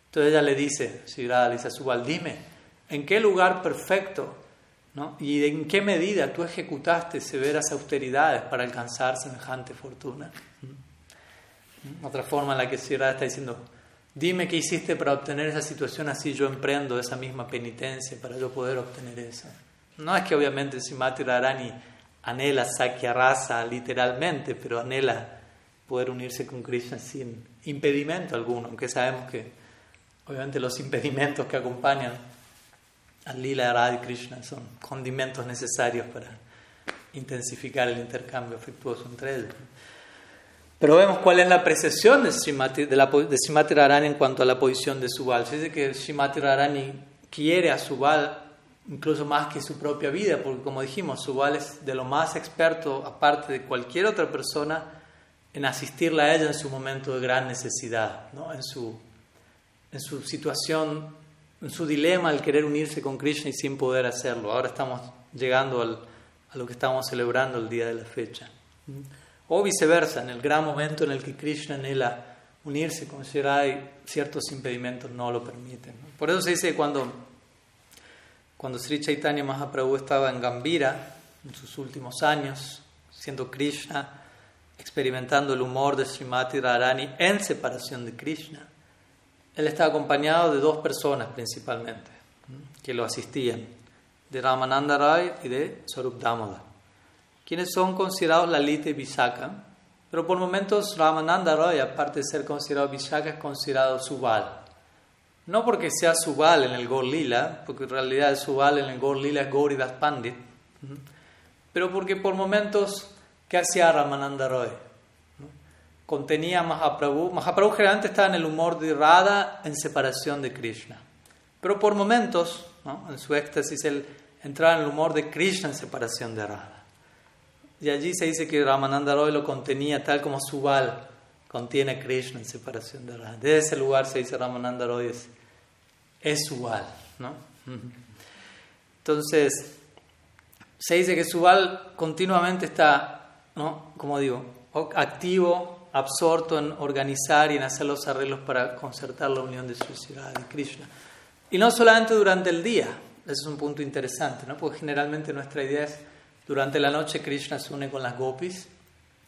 Speaker 1: Entonces ella le dice, Shirada le dice a Subal, dime, ¿en qué lugar perfecto ¿no? y en qué medida tú ejecutaste severas austeridades para alcanzar semejante fortuna? ¿Mm? Otra forma en la que Shirada está diciendo, dime qué hiciste para obtener esa situación así yo emprendo esa misma penitencia para yo poder obtener eso. No es que obviamente Simati Radharani anhela Sakya Rasa literalmente, pero anhela poder unirse con Krishna sin impedimento alguno, aunque sabemos que obviamente los impedimentos que acompañan al Lila Radha Krishna son condimentos necesarios para intensificar el intercambio afectuoso entre ellos. Pero vemos cuál es la apreciación de Srimati, en cuanto a la posición de Subal. Se dice que Srimati quiere a Subal incluso más que su propia vida, porque como dijimos, Subal es de lo más experto, aparte de cualquier otra persona, en asistirla a ella en su momento de gran necesidad, ¿no? en, su, en su situación, en su dilema al querer unirse con Krishna y sin poder hacerlo. Ahora estamos llegando al, a lo que estamos celebrando el día de la fecha. O viceversa, en el gran momento en el que Krishna anhela unirse con Shirai, ciertos impedimentos no lo permiten. Por eso se dice que cuando cuando Sri Chaitanya Mahaprabhu estaba en Gambira, en sus últimos años, siendo Krishna, experimentando el humor de Srimati Radharani en separación de Krishna, él estaba acompañado de dos personas principalmente, que lo asistían, de Ramananda Ray y de Sarup Damoda, quienes son considerados Lalita y Vishaka, pero por momentos Ramananda Ray, aparte de ser considerado Vishaka, es considerado Subal. No porque sea Subal en el Gor Lila, porque en realidad el Subal en el Gor Lila es Gauridas Pandit, pero porque por momentos, ¿qué hacía Ramananda Roy? Contenía Mahaprabhu. Mahaprabhu generalmente estaba en el humor de Radha en separación de Krishna. Pero por momentos, en su éxtasis, él entraba en el humor de Krishna en separación de Radha. Y allí se dice que Ramananda Roy lo contenía tal como Subal contiene Krishna en separación de Radha. Desde ese lugar se dice Ramananda Roy es, es Subal, ¿no? Entonces, se dice que Subal continuamente está, ¿no? Como digo, activo, absorto en organizar y en hacer los arreglos para concertar la unión de su ciudad y Krishna. Y no solamente durante el día, ese es un punto interesante, ¿no? Porque generalmente nuestra idea es Durante la noche Krishna se une con las gopis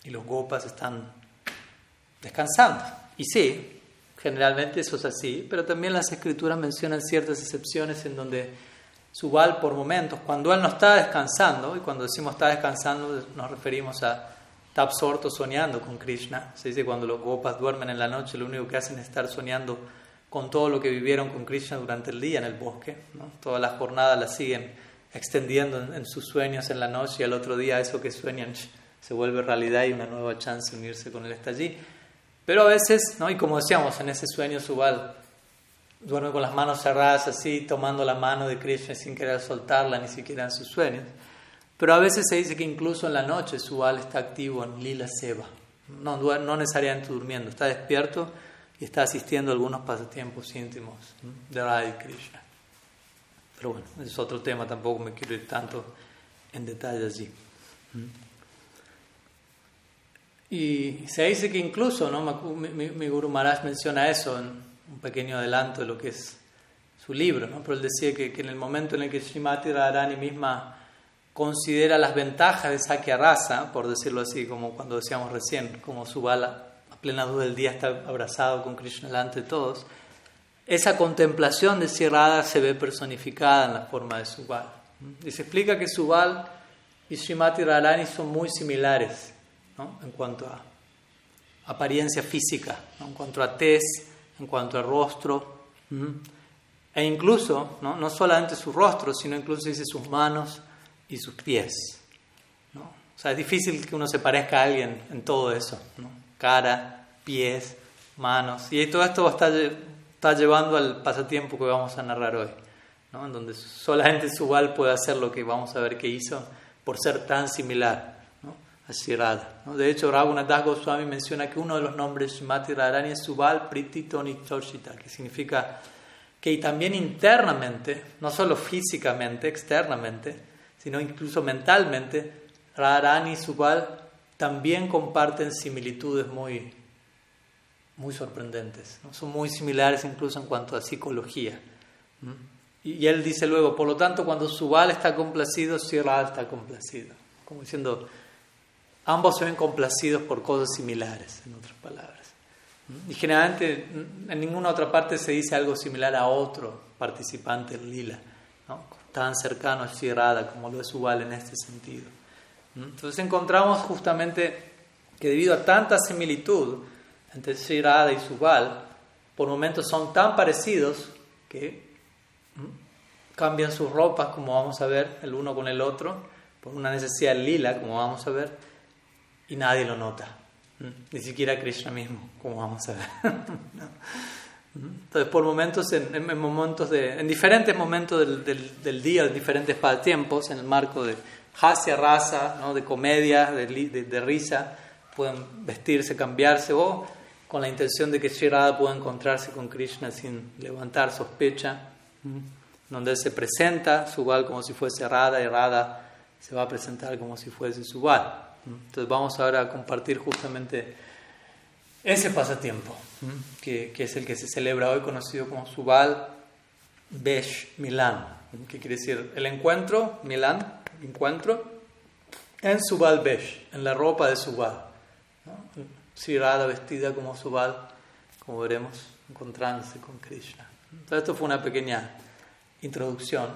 Speaker 1: y los gopas están descansando. Y sí, generalmente eso es así, pero también las escrituras mencionan ciertas excepciones en donde Subal por momentos, cuando él no está descansando, y cuando decimos está descansando nos referimos a está absorto soñando con Krishna. Se dice cuando los gopas duermen en la noche, lo único que hacen es estar soñando con todo lo que vivieron con Krishna durante el día en el bosque. ¿no? Todas las jornadas las siguen extendiendo en, sus sueños en la noche y al otro día eso que sueñan se vuelve realidad y una nueva chance de unirse con él está allí. Pero a veces, ¿no? y como decíamos, en ese sueño Subal duerme con las manos cerradas así, tomando la mano de Krishna sin querer soltarla ni siquiera en sus sueños. Pero a veces se dice que incluso en la noche Subal está activo en Lila Seva, no, no necesariamente durmiendo, está despierto y está asistiendo a algunos pasatiempos íntimos de Radha Krishna. Pero bueno, es otro tema, tampoco me quiero ir tanto en detalle allí. Y se dice que incluso, ¿no? mi, mi, Guru Maharaj menciona eso en un pequeño adelanto de lo que es su libro, ¿no? pero él decía que, en el momento en el que Srimati Radharani misma considera las ventajas de Sakya Rasa, por decirlo así, como cuando decíamos recién, como su bala a plena luz del día está abrazado con Krishna delante de todos, esa contemplación de Sierra se ve personificada en la forma de Subal. Y se explica que Subal y Srimati Radharani son muy similares en cuanto a apariencia física, en cuanto a tez, en cuanto a rostro, e incluso, ¿no? no solamente su rostro, sino incluso dice sus manos, y sus pies. ¿no? O sea, es difícil que uno se parezca a alguien en todo eso. ¿no? Cara, pies, manos. Y todo esto está, está llevando al pasatiempo que vamos a narrar hoy. ¿no? En donde solamente Subal puede hacer lo que vamos a ver que hizo por ser tan similar ¿no? a Shirada. ¿no? De hecho, Raghunath Goswami menciona que uno de los nombres Shimati Radharani es Subal Prititoni que significa que también internamente, no solo físicamente, externamente, sino incluso mentalmente, Radharani y Subal también comparten similitudes muy, muy sorprendentes. ¿no? Son muy similares incluso en cuanto a psicología. Y, él dice luego, por lo tanto, cuando Subal está complacido, Sierra está complacido. Como diciendo, ambos se ven complacidos por cosas similares, en otras palabras. Y generalmente en ninguna otra parte se dice algo similar a otro participante del lila. ¿no? tan cercano a Shirada como lo es Ubal en este sentido. Entonces encontramos justamente que debido a tanta similitud entre Shirada y Subal, por momentos son tan parecidos que cambian sus ropas, como vamos a ver, el uno con el otro, por una necesidad lila, como vamos a ver, y nadie lo nota, ni siquiera Krishna mismo, como vamos a ver. (laughs) Entonces, por momentos, en, momentos de, en diferentes momentos del, del, del, día, en diferentes tiempos, en el marco de hacia raza, ¿no? de comedia, de, de, risa, pueden vestirse, cambiarse, o con la intención de que Sri Radha pueda encontrarse con Krishna sin levantar sospecha, donde él se presenta, Subal como si fuese Radha, y Radha se va a presentar como si fuese Subal. Entonces, vamos ahora a compartir justamente ese pasatiempo, que, es el que se celebra hoy, conocido como Subal Besh Milán, que quiere decir el encuentro, Milán, encuentro, en Subal Besh, en la ropa de Subal. ¿no? vestida como Subal, como veremos, encontrándose con Krishna. Entonces, esto fue una pequeña introducción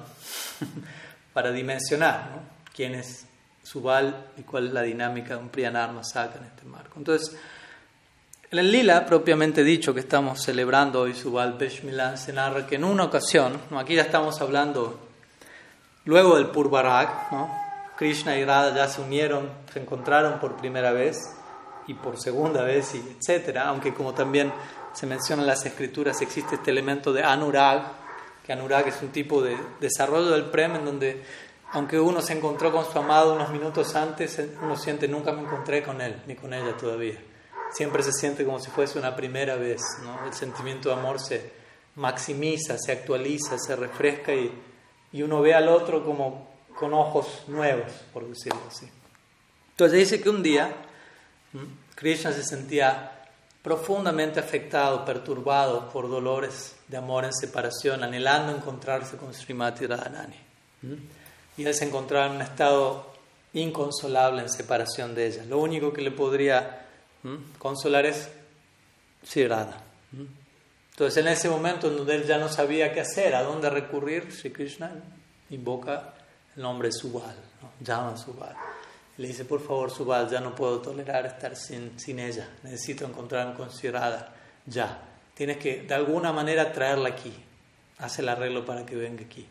Speaker 1: (laughs) para dimensionar quién es Subal y cuál es la dinámica de un Priyanar saca en este marco. Entonces, en el lila, propiamente dicho, que estamos celebrando hoy Subal Milan, se narra que en una ocasión, aquí ya estamos hablando luego del Purbarak, ¿no? Krishna y Radha ya se unieron, se encontraron por primera vez y por segunda vez, y etcétera, aunque como también se menciona en las escrituras, existe este elemento de Anurag, que Anurag es un tipo de desarrollo del prem en donde aunque uno se encontró con su amado unos minutos antes, uno siente nunca me encontré con él, ni con ella todavía siempre se siente como si fuese una primera vez. ¿no? El sentimiento de amor se maximiza, se actualiza, se refresca y, y uno ve al otro como con ojos nuevos, por decirlo así. Entonces dice que un día Krishna se sentía profundamente afectado, perturbado por dolores de amor en separación, anhelando encontrarse con Srimati Radharani. Y él se encontraba en un estado inconsolable en separación de ella. Lo único que le podría consolar es Sri Entonces en ese momento en donde él ya no sabía qué hacer, a dónde recurrir, Sri Krishna invoca el nombre Subal, llama a Subal. Le dice, por favor, Subal, ya no puedo tolerar estar sin, sin ella, necesito encontrarme con Sri ya. Tienes que de alguna manera traerla aquí, haz el arreglo para que venga aquí.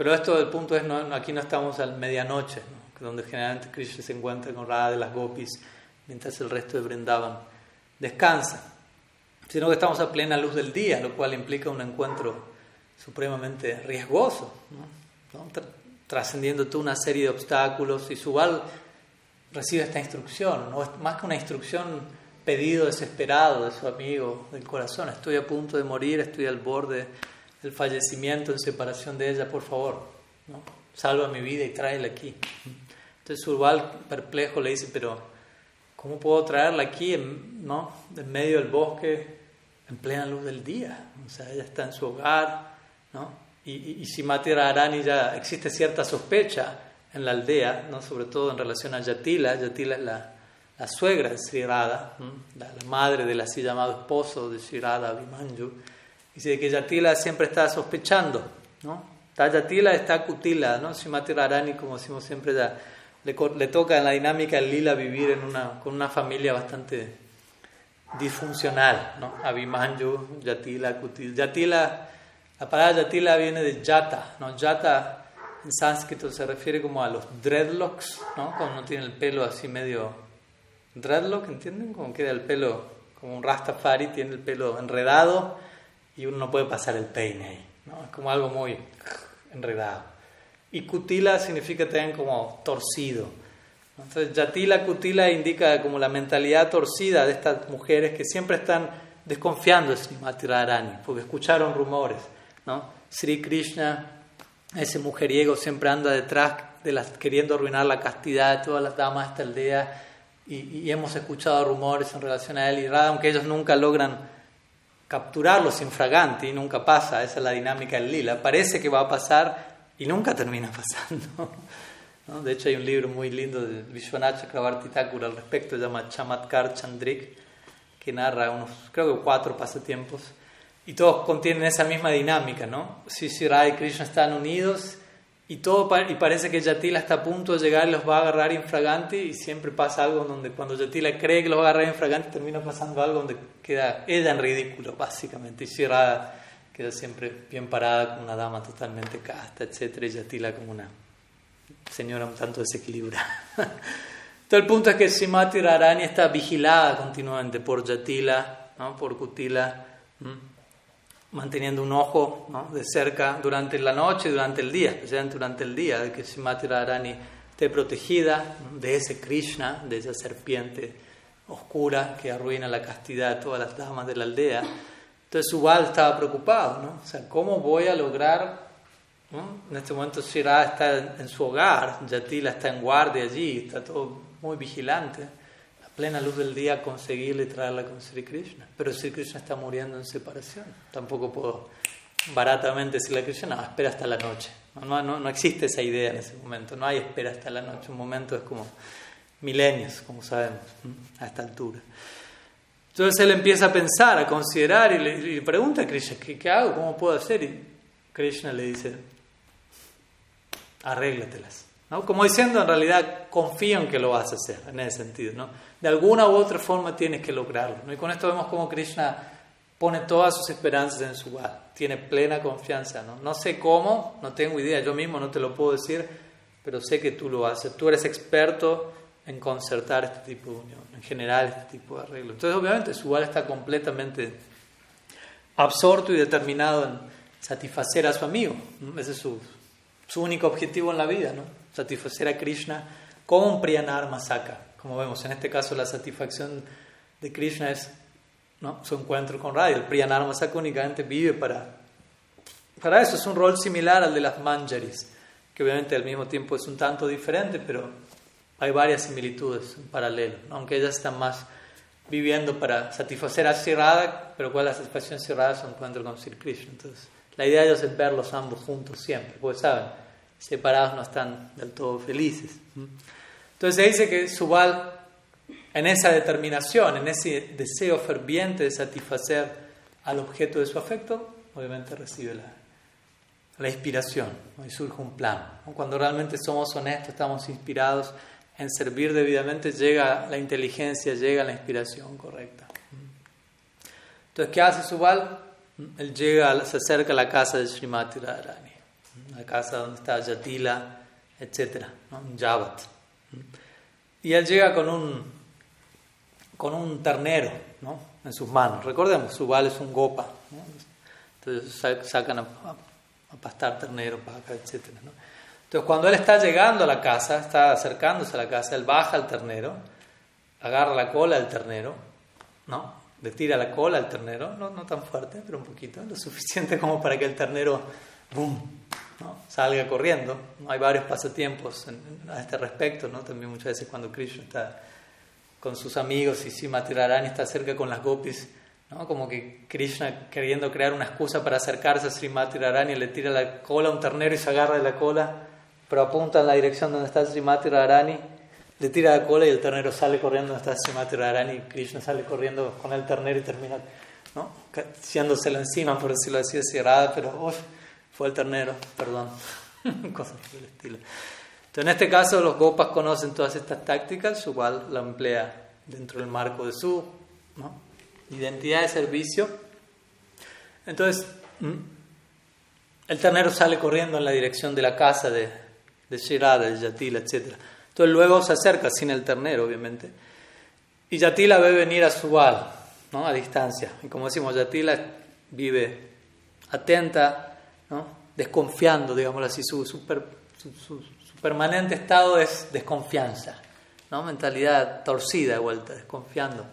Speaker 1: Pero esto, el punto es, no, aquí no estamos a medianoche, donde generalmente Krishna se encuentra con Radha de las gopis, mientras el resto de Brindavan descansa, sino que estamos a plena luz del día, lo cual implica un encuentro supremamente riesgoso, trascendiendo toda una serie de obstáculos y Subal recibe esta instrucción, no más que una instrucción pedido desesperado de su amigo del corazón, estoy a punto de morir, estoy al borde el fallecimiento en separación de ella, por favor, ¿no? salva mi vida y tráela aquí. Entonces Urbal, perplejo, le dice, pero ¿cómo puedo traerla aquí, en, ¿no? en medio del bosque, en plena luz del día? O sea, ella está en su hogar, ¿no? Y, y, y si Arani ya existe cierta sospecha en la aldea, ¿no? sobre todo en relación a Yatila, Yatila es la, la suegra de Sri la, la, madre del así llamado esposo de Sri Radha, Abhimanyu, Dice que Yatila siempre está sospechando, ¿no? Está Yatila, está Kutila, ¿no? Shimati Rarani, como decimos siempre, ya le, le, toca en la dinámica del lila vivir en una, con una familia bastante disfuncional, ¿no? Abhimanyu, Yatila, Kutila. Yatila, la palabra Yatila viene de Yata, ¿no? Yata en sánscrito se refiere como a los dreadlocks, ¿no? Cuando uno tiene el pelo así medio dreadlock, ¿entienden? Como queda el pelo, como un rastafari, tiene el pelo enredado y uno no puede pasar el peine ahí, ¿no? Es como algo muy enredado. Y kutila significa también como torcido. Entonces, yatila, kutila indica como la mentalidad torcida de estas mujeres que siempre están desconfiando de Srimati Radharani, porque escucharon rumores, ¿no? Sri Krishna, ese mujeriego, siempre anda detrás de las, queriendo arruinar la castidad de todas las damas de esta aldea, y, hemos escuchado rumores en relación a él y Radha, aunque ellos nunca logran capturarlos infraganti y nunca pasa, esa es la dinámica del lila, parece que va a pasar y nunca termina (laughs) pasando. ¿no? De hecho hay un libro muy lindo de Vishwanath Chakrabarti Thakur al respecto, se llama Chamatkar Chandrik, que narra unos, creo que cuatro pasatiempos, y todos contienen esa misma dinámica, ¿no? Si Shirai y Krishna están unidos y, todo, y parece que Yatila está a punto de llegar los va a agarrar infraganti y siempre pasa algo donde cuando Yatila cree que los va a agarrar infraganti termina pasando algo donde queda ella en ridículo básicamente y Shirada queda siempre bien parada con una dama totalmente casta, etc. y Yatila como una señora un tanto desequilibrada. (laughs) Todo el punto es que Simati Rarani está vigilada continuamente por Yatila, ¿no? por Kutila manteniendo un ojo de cerca durante la noche, durante el día, especialmente durante el día, de que Srimati Radharani esté protegida de ese Krishna, de esa serpiente oscura que arruina la castidad de todas las damas de la aldea. Entonces Subal estaba preocupado, ¿no? O sea, ¿cómo voy a lograr? En este momento Shira está en su hogar, Yatila está en guardia allí, está todo muy vigilante plena luz del día conseguirle traerla con Sri Krishna. Pero Sri Krishna está muriendo en separación. Tampoco puedo baratamente decirle a Krishna, no, espera hasta la noche. No, no, no, existe esa idea en ese momento. No hay espera hasta la noche. Un momento es como milenios, como sabemos, a esta altura. Entonces él empieza a pensar, a considerar y le, pregunta a Krishna, ¿qué, ¿qué, hago? ¿Cómo puedo hacer? Y Krishna le dice, arréglatelas. ¿No? Como diciendo, en realidad, confío en que lo vas a hacer, en ese sentido. ¿no? De alguna u otra forma tienes que lograrlo. ¿no? Y con esto vemos cómo Krishna pone todas sus esperanzas en su Gad, tiene plena confianza. ¿no? no sé cómo, no tengo idea, yo mismo no te lo puedo decir, pero sé que tú lo haces. Tú eres experto en concertar este tipo de unión, en general este tipo de arreglo. Entonces, obviamente, su Subal está completamente absorto y determinado en satisfacer a su amigo. Ese es su, su único objetivo en la vida, ¿no? Satisfacer a Krishna como un Priyanar Masaka. Como vemos, en este caso la satisfacción de Krishna es su encuentro con Radha. El Priyanar Masaka únicamente vive para, para eso. Es un rol similar al de las Manjaris, que obviamente al mismo tiempo es un tanto diferente, pero hay varias similitudes en paralelo, aunque ellas están más viviendo para satisfacer a Sri pero cuál es la satisfacción de Sri Radha su encuentro con Sri Krishna. Entonces, la idea de ellos es verlos ambos juntos siempre, porque saben, separados no están del todo felices. Entonces se dice que Subal, en esa determinación, en ese deseo ferviente de satisfacer al objeto de su afecto, obviamente recibe la, inspiración y surge un plan. Cuando realmente somos honestos, estamos inspirados en servir debidamente, llega la inteligencia, llega la inspiración correcta. Entonces, ¿qué hace Subal? Él llega, se acerca a la casa de Srimati Radharani, la casa donde está Yatila, etc., ¿no? Yavat. Y él llega con un, con un ternero ¿no? en sus manos. Recordemos, Subal es un gopa. Entonces sacan a, pastar ternero, vaca, etc. Entonces cuando él está llegando a la casa, está acercándose a la casa, él baja al ternero, agarra la cola del ternero, ¿no? le tira la cola al ternero, no, no tan fuerte, pero un poquito, lo suficiente como para que el ternero boom, ¿no? salga corriendo. Hay varios pasatiempos a este respecto, ¿no? también muchas veces cuando Krishna está con sus amigos y Srimati Radharani está cerca con las gopis, ¿no? como que Krishna queriendo crear una excusa para acercarse a Srimati Radharani le tira la cola a un ternero y se agarra de la cola, pero apunta en la dirección donde está Srimati Radharani le tira la cola y el ternero sale corriendo donde está Srimati Krishna sale corriendo con el ternero y termina ¿no? encima, por decirlo así, cerrada, pero fue el ternero, perdón, (laughs) cosas del estilo. Entonces, en este caso, los gopas conocen todas estas tácticas, su la emplea dentro del marco de su identidad de servicio. Entonces, el ternero sale corriendo en la dirección de la casa de, de Shirada, de Yatila, etc. Entonces luego se acerca, sin el ternero, obviamente. Y Yatila ve venir a Subal, ¿no? a distancia. Y como decimos, Yatila vive atenta, ¿no? Desconfiando, digamos así. Su, su, su, permanente estado es desconfianza, ¿no? mentalidad torcida de vuelta, desconfiando.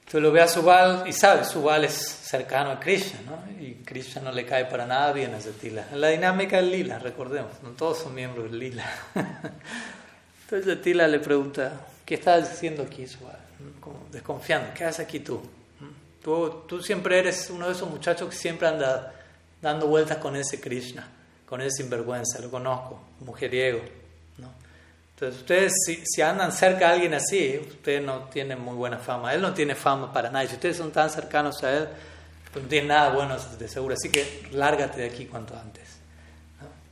Speaker 1: Entonces lo ve a Subal y sabe, Subal es cercano a Krishna, ¿no? y Krishna no le cae para nada bien a. En la dinámica del lila, recordemos, no todos son miembros del lila. (laughs) Entonces Tila le pregunta, ¿qué estás haciendo aquí, Sual? Como desconfiando, ¿qué haces aquí tú? tú? Tú siempre eres uno de esos muchachos que siempre anda dando vueltas con ese Krishna, con ese sinvergüenza, lo conozco, mujeriego. ¿no? Entonces ustedes si, si, andan cerca a alguien así, ustedes no tienen muy buena fama. Él no tiene fama para nadie. Si ustedes son tan cercanos a él, pues no tienen nada bueno de seguro. Así que lárgate de aquí cuanto antes.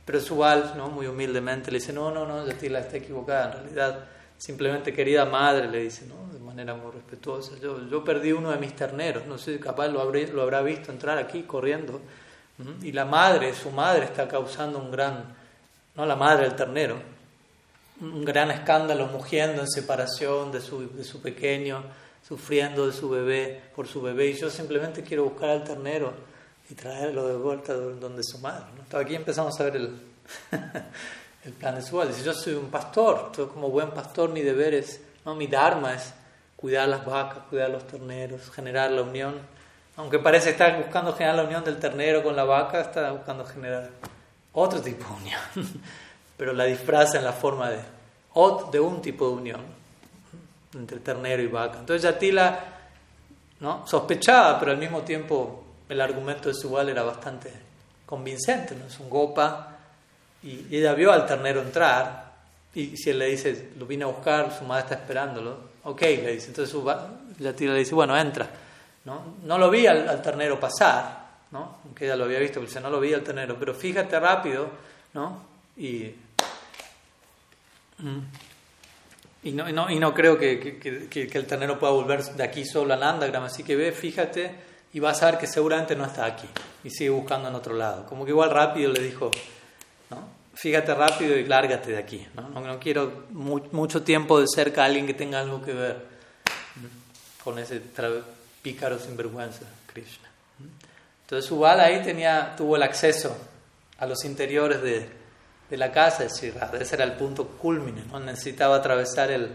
Speaker 1: Pero Subal, ¿no? muy humildemente, le dice, no, no, no, Yatila está equivocada, en realidad, simplemente querida madre, le dice, ¿no? de manera muy respetuosa, yo, yo perdí uno de mis terneros, no sé, capaz lo, habré, lo habrá visto entrar aquí corriendo, y la madre, su madre está causando un gran, no la madre del ternero, un gran escándalo, mugiendo en separación de su, de su pequeño, sufriendo de su bebé, por su bebé, y yo simplemente quiero buscar al ternero y traerlo de vuelta donde su madre. ¿no? Aquí empezamos a ver el, (laughs) el plan de su Dice, yo soy un pastor, yo como buen pastor mi deber es, ¿no? mi dharma es cuidar las vacas, cuidar los terneros, generar la unión. Aunque parece estar buscando generar la unión del ternero con la vaca, está buscando generar otro tipo de unión. (laughs) Pero la disfraza en la forma de, de un tipo de unión entre ternero y vaca. Entonces Yatila, ¿no? sospechaba, pero al mismo tiempo el argumento de Subal era bastante convincente, ¿no? Es un gopa y, ella vio al ternero entrar y si él le dice, lo vine a buscar, su madre está esperándolo, ok, le dice, entonces la tía le dice, bueno, entra, ¿no? No lo vi al, ternero pasar, ¿no? Aunque ella lo había visto, pero no lo vi al ternero, pero fíjate rápido, ¿no? Y... Mm, y no, no, y no creo que, que, que, el ternero pueda volver de aquí solo a Nandagram, así que ve, fíjate y vas a ver que seguramente no está aquí y sigue buscando en otro lado. Como que igual rápido le dijo, ¿no? fíjate rápido y lárgate de aquí. No, no, quiero mucho tiempo de cerca a alguien que tenga algo que ver con ese pícaro sinvergüenza, Krishna. Entonces Subal ahí tenía, tuvo el acceso a los interiores de, de la casa de Shirada. Ese era el punto culmine, ¿no? necesitaba atravesar el,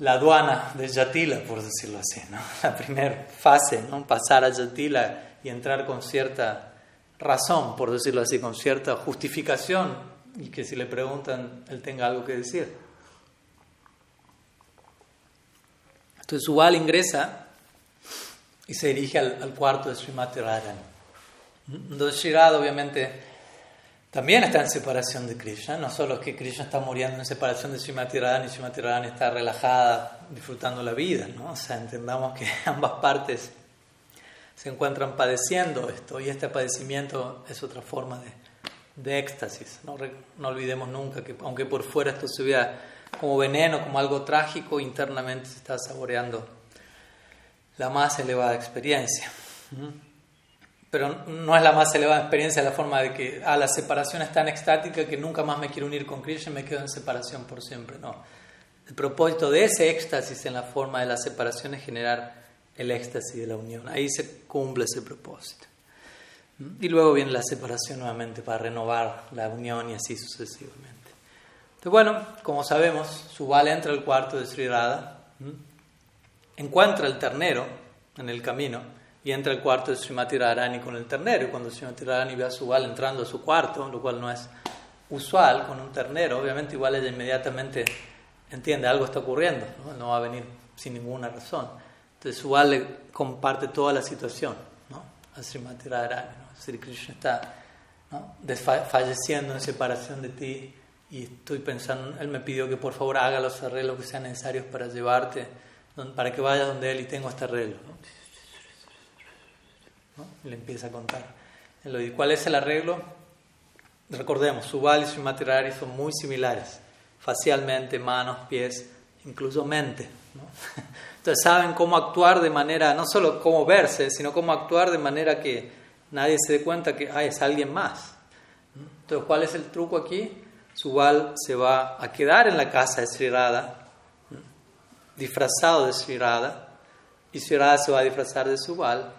Speaker 1: la aduana de Yatila, por decirlo así, ¿no? (laughs) la primera fase, ¿no? pasar a Yatila y entrar con cierta razón, por decirlo así, con cierta justificación y que si le preguntan él tenga algo que decir. Entonces Subal ingresa y se dirige al, cuarto de Srimati Radharani. Entonces Shirada obviamente también está en separación de Krishna, no solo que Krishna está muriendo en separación de Srimati Radharani, Srimati Radharani está relajada, disfrutando la vida, ¿no? O sea, entendamos que (laughs) ambas partes se encuentran padeciendo esto y este padecimiento es otra forma de, de éxtasis. ¿no? no olvidemos nunca que aunque por fuera esto se vea como veneno, como algo trágico, internamente se está saboreando la más elevada experiencia. Pero no es la más elevada experiencia la forma de que ah, la separación es tan extática que nunca más me quiero unir con Krishna y me quedo en separación por siempre. No. El propósito de ese éxtasis en la forma de la separación es generar el éxtasis de la unión. Ahí se cumple ese propósito. Y luego viene la separación nuevamente para renovar la unión y así sucesivamente. Entonces, bueno, como sabemos, Subal entra al cuarto de Sri Radha, encuentra el ternero en el camino y entra al cuarto de Srimati Radharani con el ternero. Y cuando Srimati Radharani ve a Subal entrando a su cuarto, lo cual no es usual con un ternero, obviamente igual ella inmediatamente entiende algo está ocurriendo, no, no va a venir sin ninguna razón. Entonces Subal le comparte toda la situación ¿no? a Srimati Radharani. ¿no? Sri Krishna está ¿no? falleciendo en separación de ti y estoy pensando, él me pidió que por favor haga los arreglos que sean necesarios para llevarte, para que vayas donde él y tengo este arreglo. le empieza a contar. ¿Cuál es el arreglo? Recordemos, Subal y Srimati Radharani son muy similares, facialmente, manos, pies, incluso mente. ¿no? (laughs) Entonces saben cómo actuar de manera, no solo cómo verse, sino cómo actuar de manera que nadie se dé cuenta que es alguien más. Entonces, ¿cuál es el truco aquí? Subal se va a quedar en la casa de disfrazado de Sri y Sri se va a disfrazar de Subal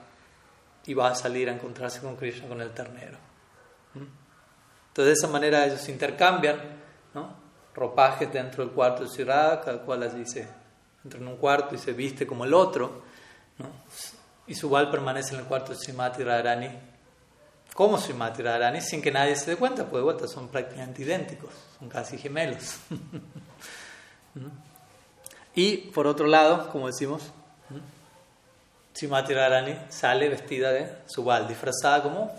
Speaker 1: y va a salir a encontrarse con Krishna, con el ternero. Entonces, de esa manera ellos intercambian ropajes dentro del cuarto de Sri cada cual les dice entra en un cuarto y se viste como el otro, ¿no? y Subal permanece en el cuarto de Srimati Radharani como Srimati Radharani sin que nadie se dé cuenta, pues de son prácticamente idénticos, son casi gemelos. (laughs) y por otro lado, como decimos, Srimati Radharani sale vestida de Subal, disfrazada como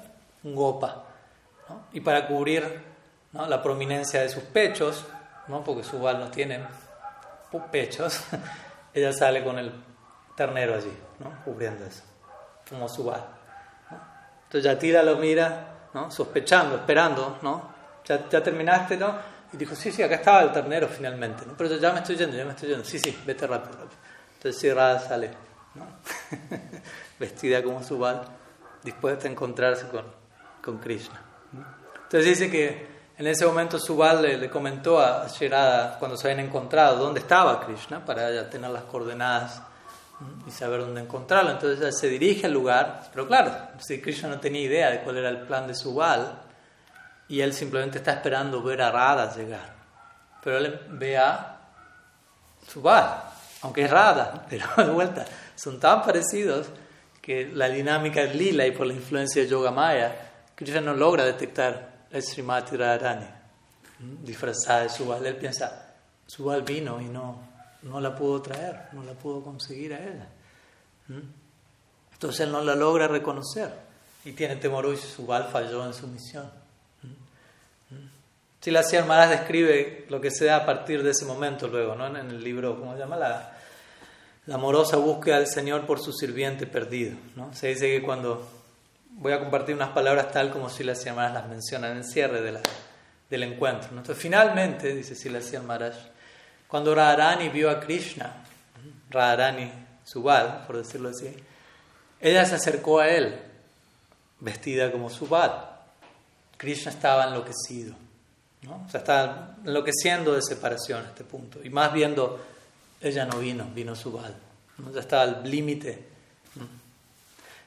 Speaker 1: un gopa, y para cubrir ¿no? la prominencia de sus pechos, ¿no? porque Subal no tiene pechos, (laughs) ella sale con el ternero allí, ¿no? cubriendo eso, como su bar. Entonces Yatira lo mira, ¿no? sospechando, esperando, ¿no? ¿Ya, ¿Ya, terminaste, ¿no? Y dijo, sí, sí, acá estaba el ternero finalmente, ¿no? Pero ya me estoy yendo, ya me estoy yendo. Sí, sí, vete rápido, rápido. Entonces Sirrada sale, ¿no? (laughs) vestida como su bar, dispuesta a encontrarse con, con Krishna. Entonces dice que en ese momento Subal le, comentó a Shirada cuando se habían encontrado dónde estaba Krishna para ella tener las coordenadas y saber dónde encontrarlo. Entonces ella se dirige al lugar, pero claro, si Krishna no tenía idea de cuál era el plan de Subal y él simplemente está esperando ver a Radha llegar. Pero él ve a Subal, aunque es Radha, pero de vuelta, son tan parecidos que la dinámica es lila y por la influencia de Yoga Maya, Krishna no logra detectar es Srimati Radharani, disfrazada de Subal. Él piensa, Subal vino y no, no la pudo traer, no la pudo conseguir a ella. Entonces él no la logra reconocer y tiene temor hoy Subal falló en su misión. Si Maharaj describe lo que se da a partir de ese momento luego, ¿no? en el libro, ¿cómo se llama? La, amorosa búsqueda del Señor por su sirviente perdido. ¿no? Se dice que cuando voy a compartir unas palabras tal como Silas Maharaj las menciona en el cierre del encuentro. Entonces, finalmente, dice Silas Maharaj, cuando Radharani vio a Krishna, Radharani Subal, por decirlo así, ella se acercó a él, vestida como Subal. Krishna estaba enloquecido, ¿no? o sea, estaba enloqueciendo de separación a este punto. Y más viendo, ella no vino, vino Subal. ¿no? Ya estaba al límite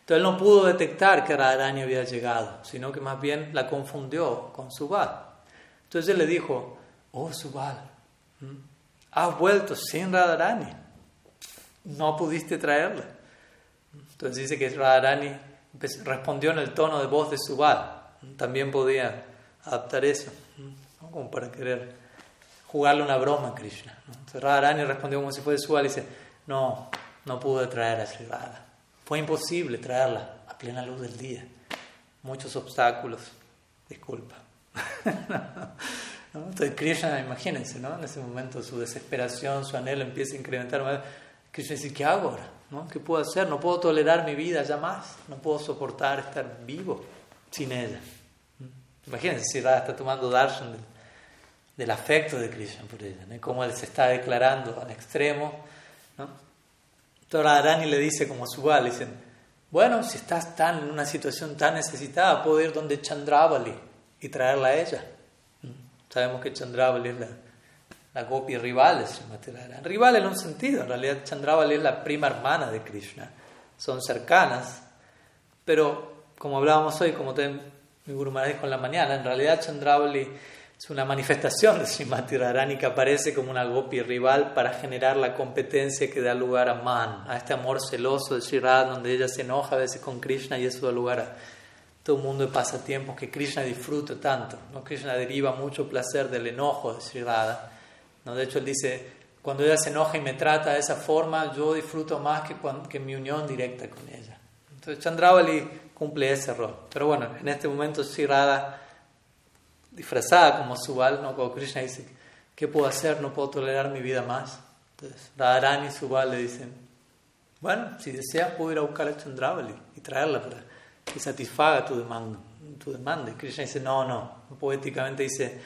Speaker 1: entonces él no pudo detectar que Radharani había llegado, sino que más bien la confundió con Subal. Entonces él le dijo, oh Subal, has vuelto sin Radharani, no pudiste traerla. Entonces dice que Radharani respondió en el tono de voz de Subal, también podía adaptar eso, como para querer jugarle una broma a Krishna. Entonces Radharani respondió como si fuera Subal y dice, no, no pude traer a Sri Radha. Fue imposible traerla a plena luz del día. Muchos obstáculos. Disculpa. (laughs) Entonces Krishna, imagínense, ¿no? en ese momento su desesperación, su anhelo empieza a incrementar. Krishna dice, ¿qué hago ahora? ¿No? ¿Qué puedo hacer? No puedo tolerar mi vida ya más, no puedo soportar estar vivo sin ella. Imagínense si Radha está tomando darshan del, afecto de Krishna por ella, ¿no? cómo él se está declarando al extremo. ¿no? Entonces Radharani le dice como su le dicen, bueno, si estás tan en una situación tan necesitada, puedo ir donde Chandravali y traerla a ella. Sabemos que Chandravali es la, la gopi rival de Rival en un sentido, en realidad Chandravali es la prima hermana de Krishna. Son cercanas, pero como hablábamos hoy, como te, mi Guru Maharaj dijo en la mañana, en realidad Chandravali es una manifestación de Srimati Radharani que aparece como una gopi rival para generar la competencia que da lugar a Man, a este amor celoso de Sri donde ella se enoja a veces con Krishna y eso da lugar a todo un mundo de pasatiempos que Krishna disfruta tanto. ¿no? Krishna deriva mucho placer del enojo de Sri Radha. ¿no? De hecho, él dice, cuando ella se enoja y me trata de esa forma, yo disfruto más que, que mi unión directa con ella. Entonces, Chandravali cumple ese rol. Pero bueno, en este momento Sri Radha, disfrazada como Subal, ¿no? cuando Krishna dice, ¿qué puedo hacer? No puedo tolerar mi vida más. Entonces, Radharani y Subal le dicen, bueno, si deseas puedo ir a buscar a Chandravali y traerla para que satisfaga tu demanda. Tu demanda. Y Krishna dice, no, no. Poéticamente dice,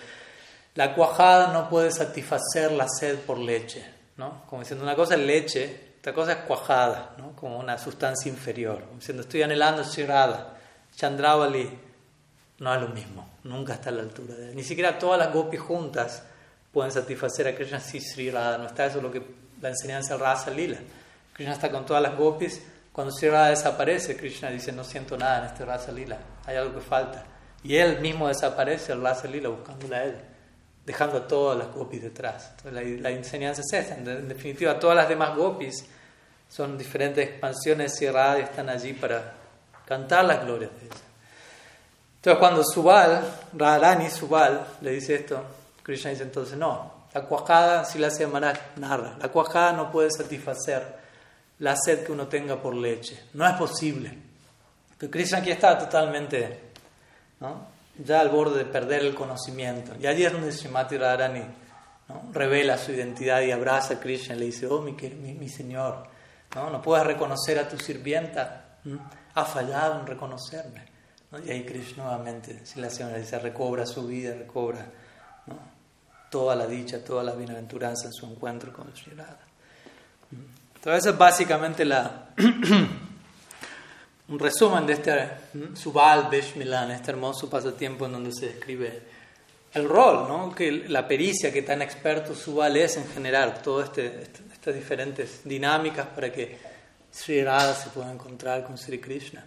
Speaker 1: la cuajada no puede satisfacer la sed por leche. ¿no? Como diciendo, una cosa es leche otra cosa es cuajada, ¿no? como una sustancia inferior. Diciendo, estoy anhelando Shirada. Chandravali no es lo mismo, nunca está a la altura de él. Ni siquiera todas las gopis juntas pueden satisfacer a Krishna si Sri Radha no está. Eso es lo que la enseñanza Rasa Lila. Krishna está con todas las gopis. Cuando Sri Radha desaparece, Krishna dice: No siento nada en este Rasa Lila, hay algo que falta. Y él mismo desaparece el Rasa Lila buscándola a él dejando a todas las gopis detrás. Entonces, la, enseñanza es esta. En, definitiva, todas las demás gopis son diferentes expansiones cerradas y están allí para cantar las glorias de ella. Entonces, cuando Subal, Radharani Subal, le dice esto, Krishna dice entonces: No, la cuajada, si la hace Maharaj, narra, la cuajada no puede satisfacer la sed que uno tenga por leche. No es posible. Pero Krishna aquí está totalmente. ya al borde de perder el conocimiento. Y allí es donde Srimati Radharani revela su identidad y abraza a Krishna y le dice, oh mi, mi, Señor, ¿no? no puedes reconocer a tu sirvienta, ha fallado en reconocerme. Y ahí Krishna nuevamente, si la dice, recobra su vida, recobra toda la dicha, toda la bienaventuranza en su encuentro con Sri Radha. Entonces, es básicamente la (clears throat) un resumen de este Subal Beshmilan, este hermoso pasatiempo en donde se describe el rol, ¿no? que la pericia que tan experto Subal es en generar todas este, este, estas diferentes dinámicas para que Sri Radha se pueda encontrar con Sri Krishna.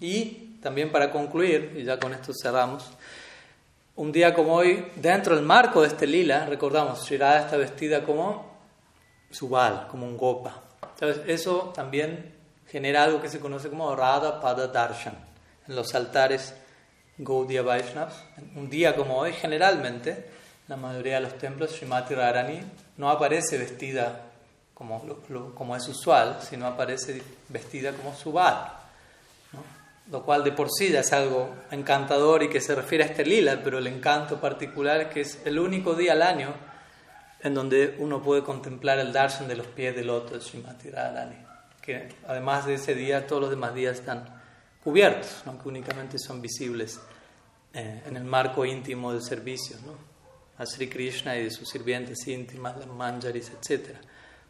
Speaker 1: Y también para concluir, y ya con esto cerramos, un día como hoy, dentro del marco de este lila, recordamos, Sri Radha está vestida como Subal, como un gopa. Entonces, eso también genera algo que se conoce como Radha Pada Darshan en los altares Gaudiya Vaishnavas. Un día como hoy, generalmente, la mayoría de los templos, Srimati Radharani no aparece vestida como, como es usual, sino aparece vestida como Subal. Lo cual de por sí ya es algo encantador y que se refiere a este lila, pero el encanto particular es que es el único día al año en donde uno puede contemplar el darshan de los pies del loto de Srimati que además de ese día todos los demás días están cubiertos, aunque únicamente son visibles eh, en el marco íntimo del servicio, ¿no? a Sri Krishna y de sus sirvientes íntimas, las manjaris, etc.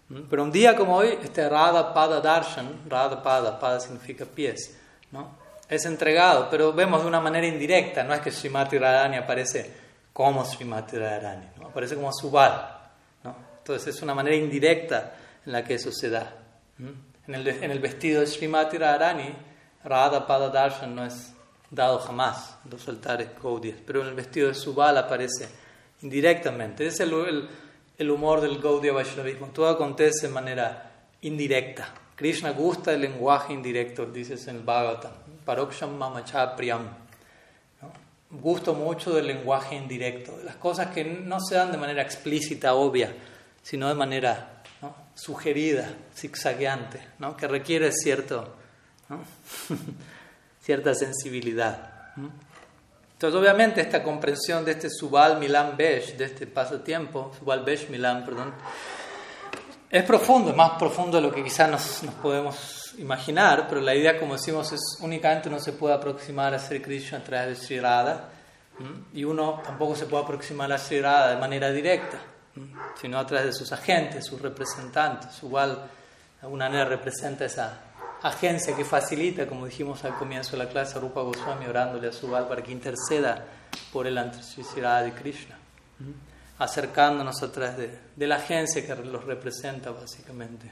Speaker 1: ¿Mm? Pero un día como hoy, este Radha Pada Darshan, Radha Pada, Pada significa pies, ¿no? Es entregado, pero vemos de una manera indirecta, no es que Srimati Radharani aparece como Srimati Radharani, ¿no? aparece como Subal. ¿no? Entonces es una manera indirecta en la que eso se da. En el, vestido de Srimati Radharani, Radha Pada Darshan no es dado jamás en los altares Gaudiyas, pero en el vestido de Subal aparece indirectamente. Es el, el, humor del Gaudiya Vaishnavismo. Todo acontece de manera indirecta. Krishna gusta el lenguaje indirecto, dices en el Bhagavatam. Paroksham Mamacha Priyam. Gusto mucho del lenguaje indirecto, de las cosas que no se dan de manera explícita, obvia, sino de manera sugerida, zigzagueante, ¿no? que requiere cierto, (laughs) cierta sensibilidad. Entonces, obviamente, esta comprensión de este Subal Milan Besh, de este pasatiempo, Subal Besh Milan, perdón, es profundo, es más profundo de lo que quizás nos, nos, podemos imaginar, pero la idea, como decimos, es únicamente no se puede aproximar a Sri Krishna a través de Sri Radha, y uno tampoco se puede aproximar a Sri Radha de manera directa, sino a través de sus agentes, sus representantes. Igual, de alguna manera representa esa agencia que facilita, como dijimos al comienzo de la clase, a Rupa Goswami orándole a Subal para que interceda por el ante de Krishna, acercándonos a través de, de, la agencia que los representa básicamente.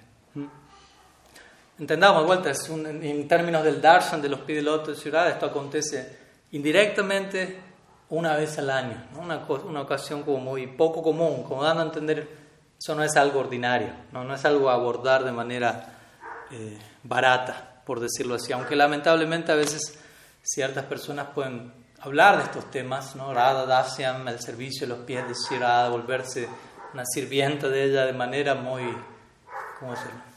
Speaker 1: Entendamos, vuelta, es en términos del darshan de los pies de ciudad, esto acontece indirectamente una vez al año, una, una ocasión como muy poco común, como dando a entender, eso no es algo ordinario, no, no es algo a abordar de manera eh, barata, por decirlo así, aunque lamentablemente a veces ciertas personas pueden hablar de estos temas, ¿no? Radha Dasyam, el servicio de los pies de Shirada, volverse una sirvienta de ella de manera muy, ¿cómo decirlo?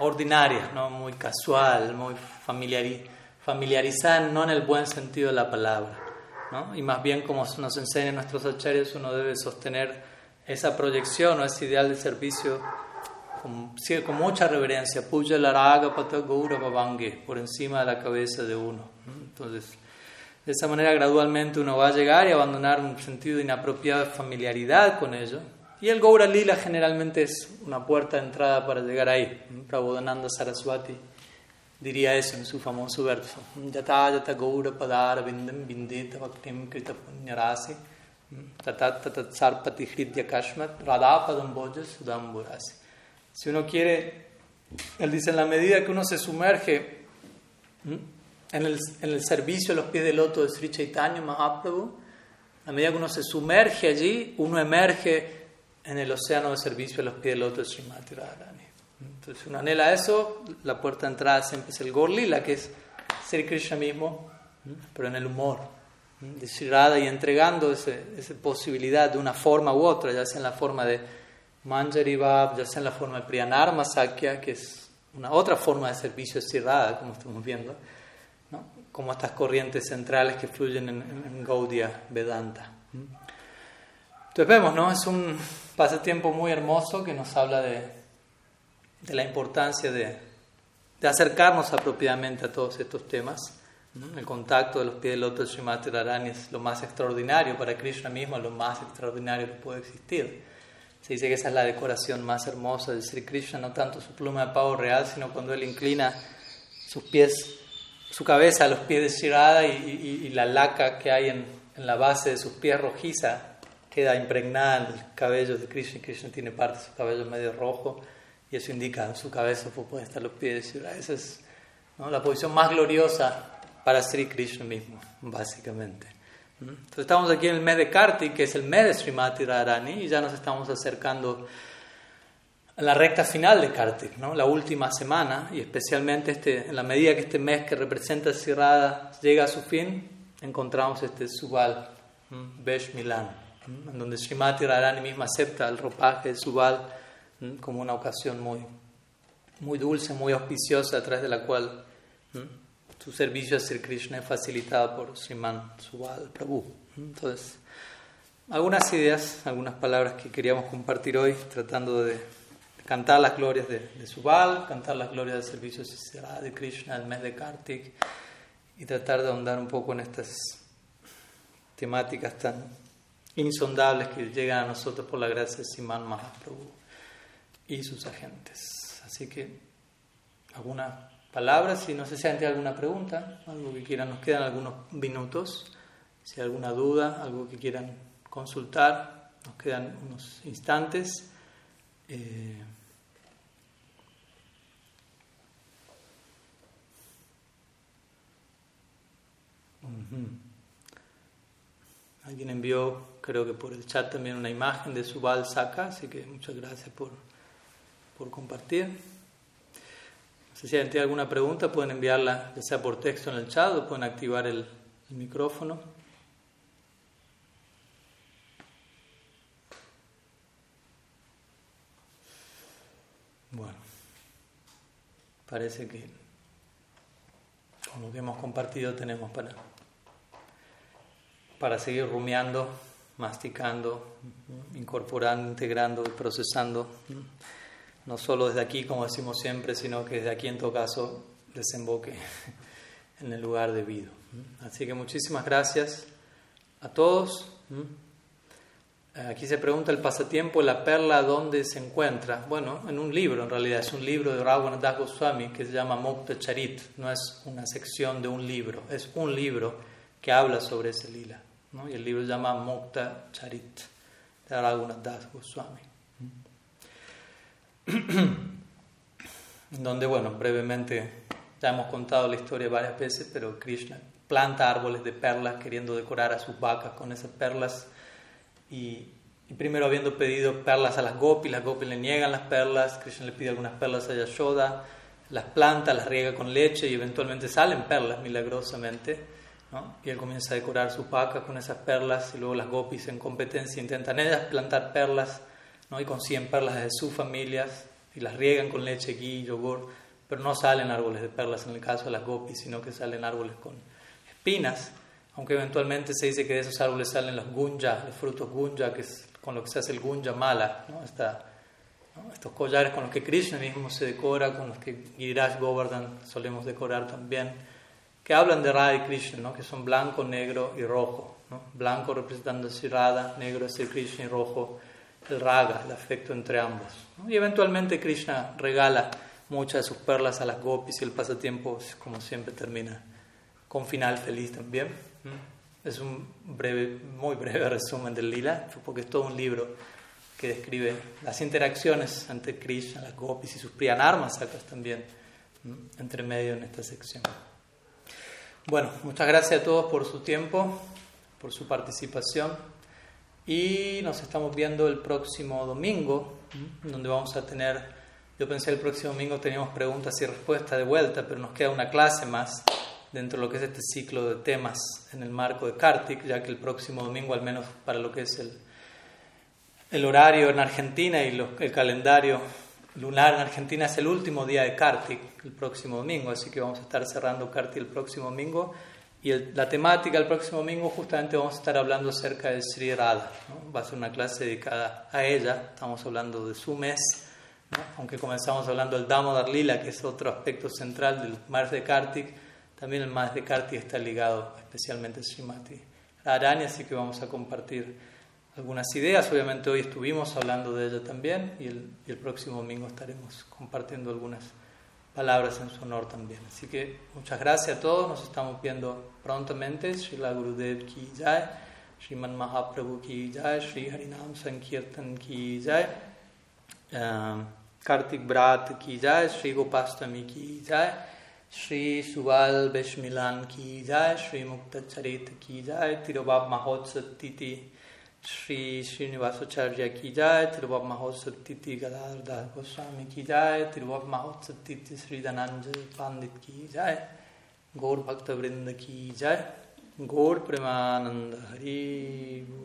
Speaker 1: Ordinaria, ¿no? Muy casual, muy familiarizada, no en el buen sentido de la palabra, ¿no? Y más bien como nos enseñan nuestros acharyas, uno debe sostener esa proyección o ese ideal de servicio con, con mucha reverencia, puya la raga por encima de la cabeza de uno. Entonces, de esa manera gradualmente uno va a llegar y abandonar un sentido de inapropiada familiaridad con ello. Y el Gaura Lila generalmente es una puerta de entrada para llegar ahí. Prabodhananda Saraswati diría eso en su famoso verso. Yata yata Gaura Padara Vindam Vindita Bhaktim Krita Punyarasi Tatat Tatat Sarpati Hridya Kashmat Radhapadam Bojas Sudamburasi. Si uno quiere, él dice, en la medida que uno se sumerge en el, en el servicio a los pies del loto de Sri Chaitanya Mahaprabhu, a medida que uno se sumerge allí, uno emerge en el océano de servicio a los pies del de Srimati Radharani. Entonces, uno anhela eso, la puerta de entrada siempre es el Gorli, la que es Sri Krishna mismo, pero en el humor de Sri Radha y entregando esa posibilidad de una forma u otra, ya sea en la forma de Manjari Bab, ya sea en la forma de Priyanarma Sakya, que es una otra forma de servicio cerrada, como estamos viendo, ¿no? como estas corrientes centrales que fluyen en, Gaudiya Vedanta. Entonces vemos, ¿no? Es un pasatiempo muy hermoso que nos habla de, la importancia de, acercarnos apropiadamente a todos estos temas. El contacto de los pies del de Srimati Radharani es lo más extraordinario para Krishna mismo, lo más extraordinario que puede existir. Se dice que esa es la decoración más hermosa de Sri Krishna, no tanto su pluma de pavo real, sino cuando él inclina sus pies, su cabeza a los pies de Shirada y, la laca que hay en, la base de sus pies rojiza queda impregnada en el cabello de Krishna. Krishna tiene parte de su cabello medio rojo y eso indica en su cabeza pueden estar los pies. Esa es la posición más gloriosa para Sri Krishna mismo, básicamente. Entonces estamos aquí en el mes de Kartik, que es el mes de Srimati Radharani, y ya nos estamos acercando a la recta final de Kartik, ¿no? la última semana, y especialmente este, en la medida que este mes que representa Sirada llega a su fin, encontramos este Subal, Besh Milan, en donde Srimati Radharani misma acepta el ropaje de Subal como una ocasión muy, muy dulce, muy auspiciosa, a través de la cual su servicio a Sri Krishna es facilitado por Sriman Subal Prabhu. Entonces, algunas ideas, algunas palabras que queríamos compartir hoy, tratando de cantar las glorias de, de Subal, cantar las glorias del servicio de Krishna el mes de Kartik y tratar de ahondar un poco en estas temáticas tan insondables que llegan a nosotros por la gracia de Siman Mahaprabhu y sus agentes. Así que, ¿alguna palabras y no sé si hay alguna pregunta, algo que quieran, nos quedan algunos minutos, si hay alguna duda, algo que quieran consultar, nos quedan unos instantes. Eh, Alguien envió, creo que por el chat también, una imagen de su Saka, así que muchas gracias por, por compartir si tienen alguna pregunta, pueden enviarla ya sea por texto en el chat o pueden activar el, micrófono. Bueno, parece que con lo que hemos compartido tenemos para para seguir rumiando, masticando, incorporando, integrando procesando, no solo desde aquí, como decimos siempre, sino que desde aquí en todo caso desemboque (laughs) en el lugar debido. Así que muchísimas gracias a todos. Aquí se pregunta el pasatiempo, la perla, ¿dónde se encuentra? Bueno, en un libro, en realidad, es un libro de Raghunath Goswami que se llama Mokta Charit, no es una sección de un libro, es un libro que habla sobre ese lila. ¿No? Y el libro se llama Mokta Charit, de Raghunath Goswami. Donde, bueno, brevemente, ya hemos contado la historia varias veces, pero Krishna planta árboles de perlas queriendo decorar a sus vacas con esas perlas y, primero habiendo pedido perlas a las gopis, las gopis le niegan las perlas, Krishna le pide algunas perlas a Yashoda, las planta, las riega con leche y eventualmente salen perlas milagrosamente. Y él comienza a decorar sus vacas con esas perlas y luego las gopis en competencia intentan ellas plantar perlas ¿no? y consiguen perlas de sus familias y las riegan con leche, ghee, yogur, pero no salen árboles de perlas en el caso de las gopis, sino que salen árboles con espinas aunque eventualmente se dice que de esos árboles salen los gunja, los frutos gunja, que es con lo que se hace el gunja mala, ¿no? estos collares con los que Krishna mismo se decora, con los que Giriraj Govardhan solemos decorar también, que hablan de Radha y Krishna, ¿no? que son blanco, negro y rojo. ¿no? Blanco representando a Radha, negro es Krishna y rojo el raga, el afecto entre ambos. Y eventualmente Krishna regala muchas de sus perlas a las gopis y el pasatiempo, como siempre, termina con final feliz también. Es un breve, muy breve (laughs) resumen del lila, porque es todo un libro que describe las interacciones entre Krishna, las gopis y sus priyanarmas sacas también, entre medio en esta sección. Bueno, muchas gracias a todos por su tiempo, por su participación. Y nos estamos viendo el próximo domingo, donde vamos a tener, yo pensé el próximo domingo teníamos preguntas y respuestas de vuelta, pero nos queda una clase más dentro de lo que es este ciclo de temas en el marco de Kartik, ya que el próximo domingo, al menos para lo que es el, el horario en Argentina y el calendario lunar en Argentina, es el último día de Kartik, el próximo domingo, así que vamos a estar cerrando Kartik el próximo domingo. Y la temática del próximo domingo justamente vamos a estar hablando acerca de Sri Radha. Va a ser una clase dedicada a ella, estamos hablando de su mes, aunque comenzamos hablando del Damodar Lila, que es otro aspecto central del mar de Kartik también el más de Karti está ligado especialmente a Srimati Radharani, así que vamos a compartir algunas ideas. Obviamente hoy estuvimos hablando de ella también y el, y el, próximo domingo estaremos compartiendo algunas palabras en su honor también. Así que muchas gracias a todos, nos estamos viendo prontamente. Srila Gurudev Ki Jai, Sriman Mahaprabhu Ki Jai, Sri Harinam Sankirtan Ki Jai, uh, Kartik Brat Ki Jai, Sri Gopastami Ki Jai. Shri सुवाल बेशमिलान की जाए श्री मुक्त चरित की जाए तिरुबाब महोत्सव तिथि श्री श्रीनिवासाचार्य की जाय तिरुबाब महोत्सव तिथि गदाधर गोस्वामी की जाय तिरुबाब महोत्सव तिथि श्री धनंजय पांडित की जाय, गौर भक्त वृंद की जाय, गौर प्रेमानंद हरि।